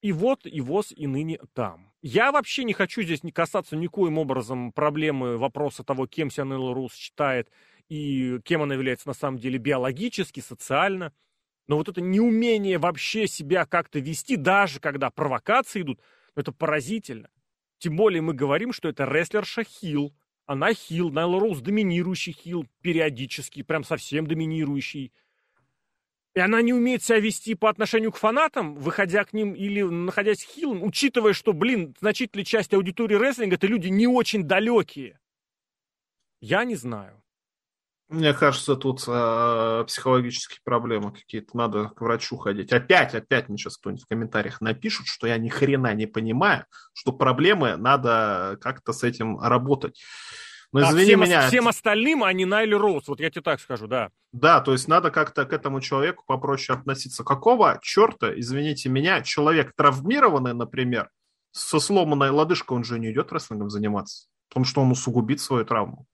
И вот и ВОЗ и ныне там. Я вообще не хочу здесь не касаться никоим образом проблемы вопроса того, кем себя Найл Рус считает и кем она является на самом деле биологически, социально. Но вот это неумение вообще себя как-то вести, даже когда провокации идут, это поразительно. Тем более мы говорим, что это рестлерша хил. Она хил, Найл Роуз доминирующий хил, периодически, прям совсем доминирующий. И она не умеет себя вести по отношению к фанатам, выходя к ним или находясь хилом, учитывая, что, блин, значительная часть аудитории рестлинга это люди не очень далекие. Я не знаю. Мне кажется, тут э, психологические проблемы какие-то. Надо к врачу ходить. Опять, опять мне сейчас кто-нибудь в комментариях напишут, что я ни хрена не понимаю, что проблемы надо как-то с этим работать. Но извини всем, меня. Всем остальным, а не Найли Роуз. Вот я тебе так скажу, да. Да, то есть надо как-то к этому человеку попроще относиться. Какого черта, извините меня, человек травмированный, например, со сломанной лодыжкой, он же не идет рестлингом заниматься, потому что он усугубит свою травму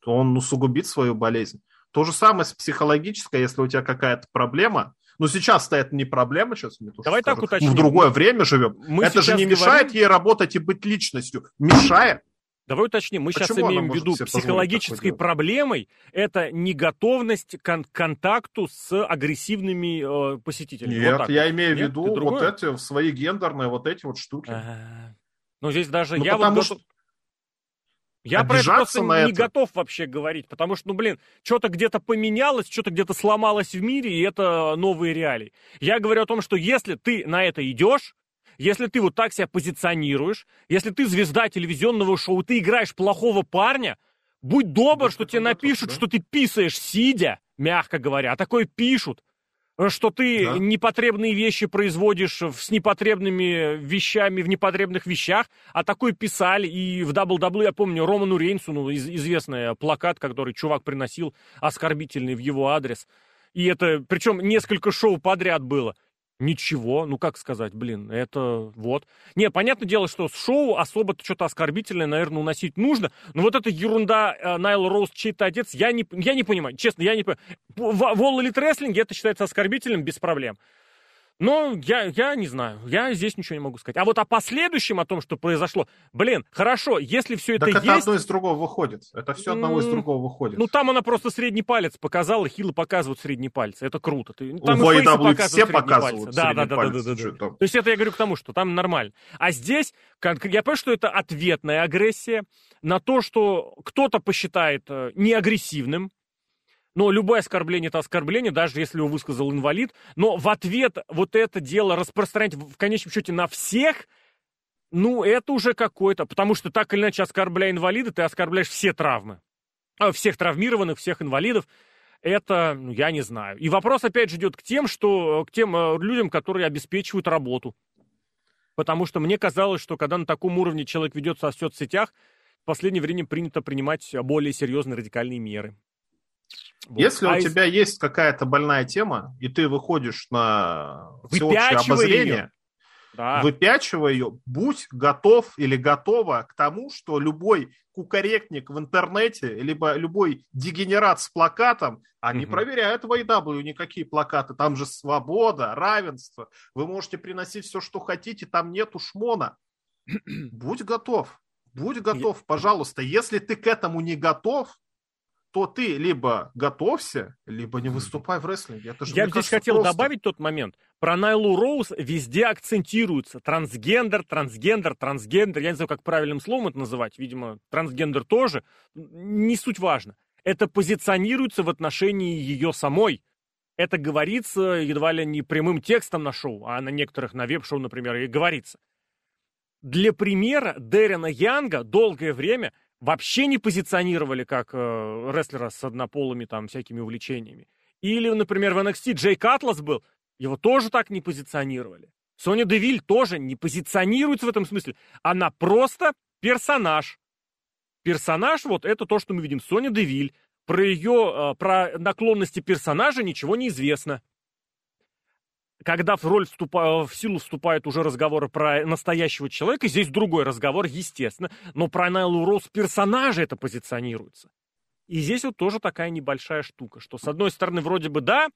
то он усугубит свою болезнь. То же самое с психологической, если у тебя какая-то проблема, но сейчас-то это не проблема, сейчас мне Давай так уточним. В другое время живем. Мы это же не говорим... мешает ей работать и быть личностью. Мешает. Давай уточним, мы Почему сейчас имеем в виду психологической проблемой, это неготовность к контакту с агрессивными э, посетителями. Нет, вот я имею в виду вот эти свои гендерные вот эти вот штуки. А-а-а. Ну здесь даже ну, я потому вот что... Я про это просто не это. готов вообще говорить, потому что, ну, блин, что-то где-то поменялось, что-то где-то сломалось в мире, и это новые реалии. Я говорю о том, что если ты на это идешь, если ты вот так себя позиционируешь, если ты звезда телевизионного шоу, ты играешь плохого парня, будь добр, да, что тебе напишут, да? что ты писаешь сидя, мягко говоря, а такое пишут что ты да. непотребные вещи производишь с непотребными вещами в непотребных вещах, а такой писали, и в WWE, я помню, Роману Рейнсу, ну, из, известный плакат, который чувак приносил, оскорбительный в его адрес, и это, причем несколько шоу подряд было. Ничего, ну как сказать, блин, это вот. Не, понятное дело, что с шоу особо-то что-то оскорбительное, наверное, уносить нужно, но вот эта ерунда э, Найл Роуз, чей-то отец, я не, я не понимаю, честно, я не понимаю. В, в All Elite Wrestling это считается оскорбительным без проблем. Но я, я не знаю, я здесь ничего не могу сказать. А вот о последующем, о том, что произошло, блин, хорошо, если все это так есть... это одно из другого выходит. Это все одного из другого выходит. Ну, там она просто средний палец показала, хилы показывают средний палец. Это круто. Ты, там У показывают все показывают да, да, да, да, да, да, да. То есть это я говорю к тому, что там нормально. А здесь, я понимаю, что это ответная агрессия на то, что кто-то посчитает э, неагрессивным, но любое оскорбление это оскорбление, даже если его высказал инвалид. Но в ответ вот это дело распространять в конечном счете на всех, ну, это уже какое-то. Потому что так или иначе, оскорбляя инвалида, ты оскорбляешь все травмы. А, всех травмированных, всех инвалидов. Это, ну, я не знаю. И вопрос, опять же, идет к тем, что, к тем э, людям, которые обеспечивают работу. Потому что мне казалось, что когда на таком уровне человек ведется в соцсетях, в последнее время принято принимать более серьезные радикальные меры. Вот. Если а у из... тебя есть какая-то больная тема, и ты выходишь на всеобщее обозрение, ее. Да. выпячивай ее, будь готов или готова к тому, что любой кукарекник в интернете, либо любой дегенерат с плакатом, они угу. проверяют в AW никакие плакаты. Там же свобода, равенство. Вы можете приносить все, что хотите, там нету шмона. Будь готов. Будь готов, пожалуйста. Если ты к этому не готов, то ты либо готовься, либо не выступай в рестлинге. Это же, Я здесь кажется, хотел просто... добавить тот момент. Про Найлу Роуз везде акцентируется. Трансгендер, трансгендер, трансгендер. Я не знаю, как правильным словом это называть. Видимо, трансгендер тоже. Не суть важно. Это позиционируется в отношении ее самой. Это говорится едва ли не прямым текстом на шоу, а на некоторых, на веб-шоу, например, и говорится. Для примера, Дэрина Янга долгое время вообще не позиционировали как э, рестлера с однополыми там всякими увлечениями. Или, например, в NXT Джейк Атлас был, его тоже так не позиционировали. Соня Девиль тоже не позиционируется в этом смысле. Она просто персонаж. Персонаж, вот это то, что мы видим. Соня Девиль. Про ее, э, про наклонности персонажа ничего не известно. Когда в роль вступа, в силу вступают уже разговоры про настоящего человека, здесь другой разговор, естественно, но про Найлу Роуз персонажа это позиционируется. И здесь вот тоже такая небольшая штука, что с одной стороны вроде бы да,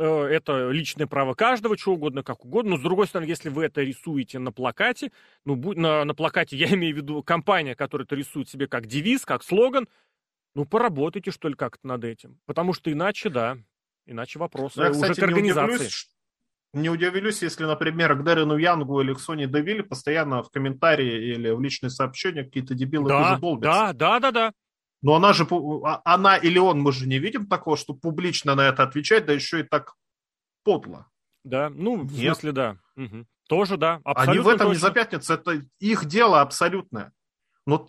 Э, это личное право каждого, что угодно, как угодно. Но, с другой стороны, если вы это рисуете на плакате, ну, на, на плакате я имею в виду компания, которая это рисует себе как девиз, как слоган, ну, поработайте, что ли, как-то над этим. Потому что иначе, да, иначе вопросы ну, я, кстати, уже к организации. Не удивлюсь, не удивлюсь, если, например, к Дэрину Янгу или к Соне Девиль постоянно в комментарии или в личные сообщения какие-то дебилы да, Да, да, да, да. Но она же, а, она или он, мы же не видим такого, что публично на это отвечать, да еще и так подло. Да, ну, в Нет. смысле, да. Угу. Тоже, да, абсолютно Они в этом точно. не запятнятся, это их дело абсолютное. Но...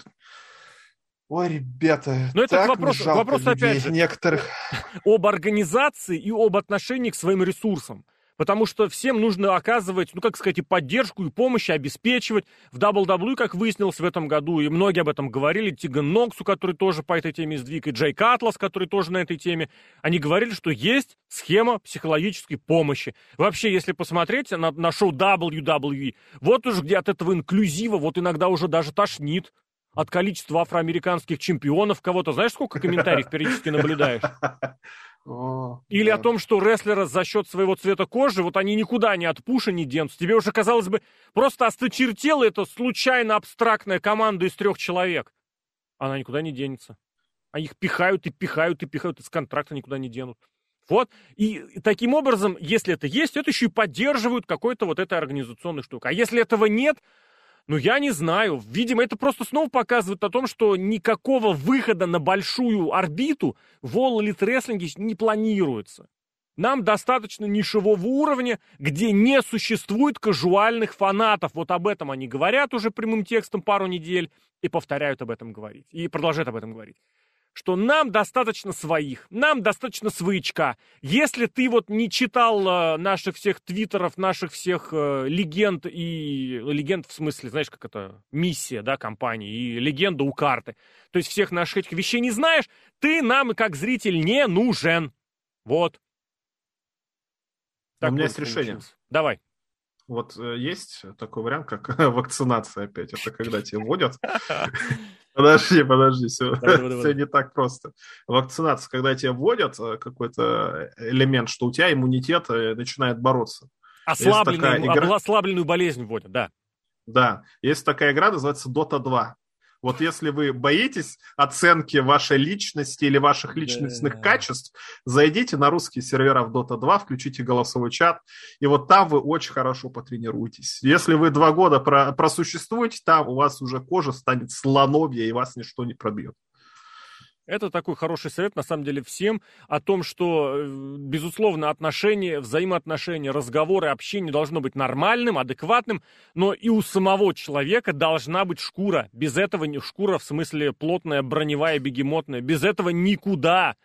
Ой, ребята, Но это вопрос, вопрос опять же, некоторых. об организации и об отношении к своим ресурсам потому что всем нужно оказывать, ну, как сказать, и поддержку, и помощь, и обеспечивать. В WWE, как выяснилось в этом году, и многие об этом говорили, Тиган Ноксу, который тоже по этой теме сдвиг, и Джей Катлас, который тоже на этой теме, они говорили, что есть схема психологической помощи. Вообще, если посмотреть на, на шоу WWE, вот уже где от этого инклюзива, вот иногда уже даже тошнит от количества афроамериканских чемпионов кого-то. Знаешь, сколько комментариев периодически наблюдаешь? Или да. о том, что рестлера за счет своего цвета кожи, вот они никуда не от пуша не денутся. Тебе уже, казалось бы, просто осточертела эта случайно абстрактная команда из трех человек. Она никуда не денется. Они их пихают и пихают и пихают, из контракта никуда не денут. Вот. И таким образом, если это есть, это еще и поддерживают какой-то вот этой организационной штукой. А если этого нет, ну, я не знаю. Видимо, это просто снова показывает о том, что никакого выхода на большую орбиту в All Wrestling не планируется. Нам достаточно нишевого уровня, где не существует кажуальных фанатов. Вот об этом они говорят уже прямым текстом пару недель и повторяют об этом говорить. И продолжают об этом говорить что нам достаточно своих, нам достаточно своячка. Если ты вот не читал э, наших всех твиттеров, наших всех э, легенд и... Легенд в смысле, знаешь, как это, миссия, да, компании, и легенда у карты. То есть всех наших этих вещей не знаешь, ты нам, как зритель, не нужен. Вот. Так У меня есть решение. Давай. Вот э, есть такой вариант, как вакцинация опять. Это когда тебе вводят Подожди, подожди, все, давай, давай, все не так просто. Вакцинация, когда тебе вводят э, какой-то элемент, что у тебя иммунитет э, начинает бороться. Ослабленную, игра... ослабленную болезнь вводят, да. Да, есть такая игра, называется Dota 2. Вот если вы боитесь оценки вашей личности или ваших личностных да. качеств, зайдите на русские сервера в Dota 2, включите голосовой чат, и вот там вы очень хорошо потренируетесь. Если вы два года про просуществуете там, у вас уже кожа станет слоновья, и вас ничто не пробьет. Это такой хороший совет, на самом деле, всем о том, что, э, безусловно, отношения, взаимоотношения, разговоры, общение должно быть нормальным, адекватным, но и у самого человека должна быть шкура. Без этого шкура, в смысле плотная, броневая, бегемотная, без этого никуда.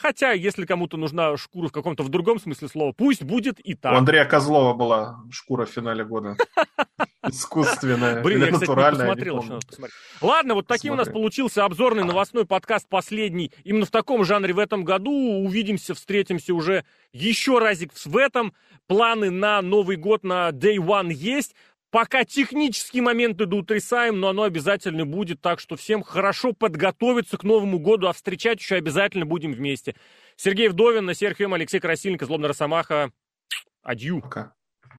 Хотя, если кому-то нужна шкура в каком-то в другом смысле слова, пусть будет и так. У Андрея Козлова была шкура в финале года. Искусственная Блин, я, кстати, не посмотрел, надо посмотреть. Ладно, вот таким у нас получился обзорный новостной подкаст последний. Именно в таком жанре в этом году. Увидимся, встретимся уже еще разик в этом. Планы на Новый год, на Day One есть. Пока технические моменты доутрясаем, но оно обязательно будет, так что всем хорошо подготовиться к Новому году, а встречать еще обязательно будем вместе. Сергей Вдовин, Серхием, Алексей Красильников, Злобный Росомаха. Адью. Пока.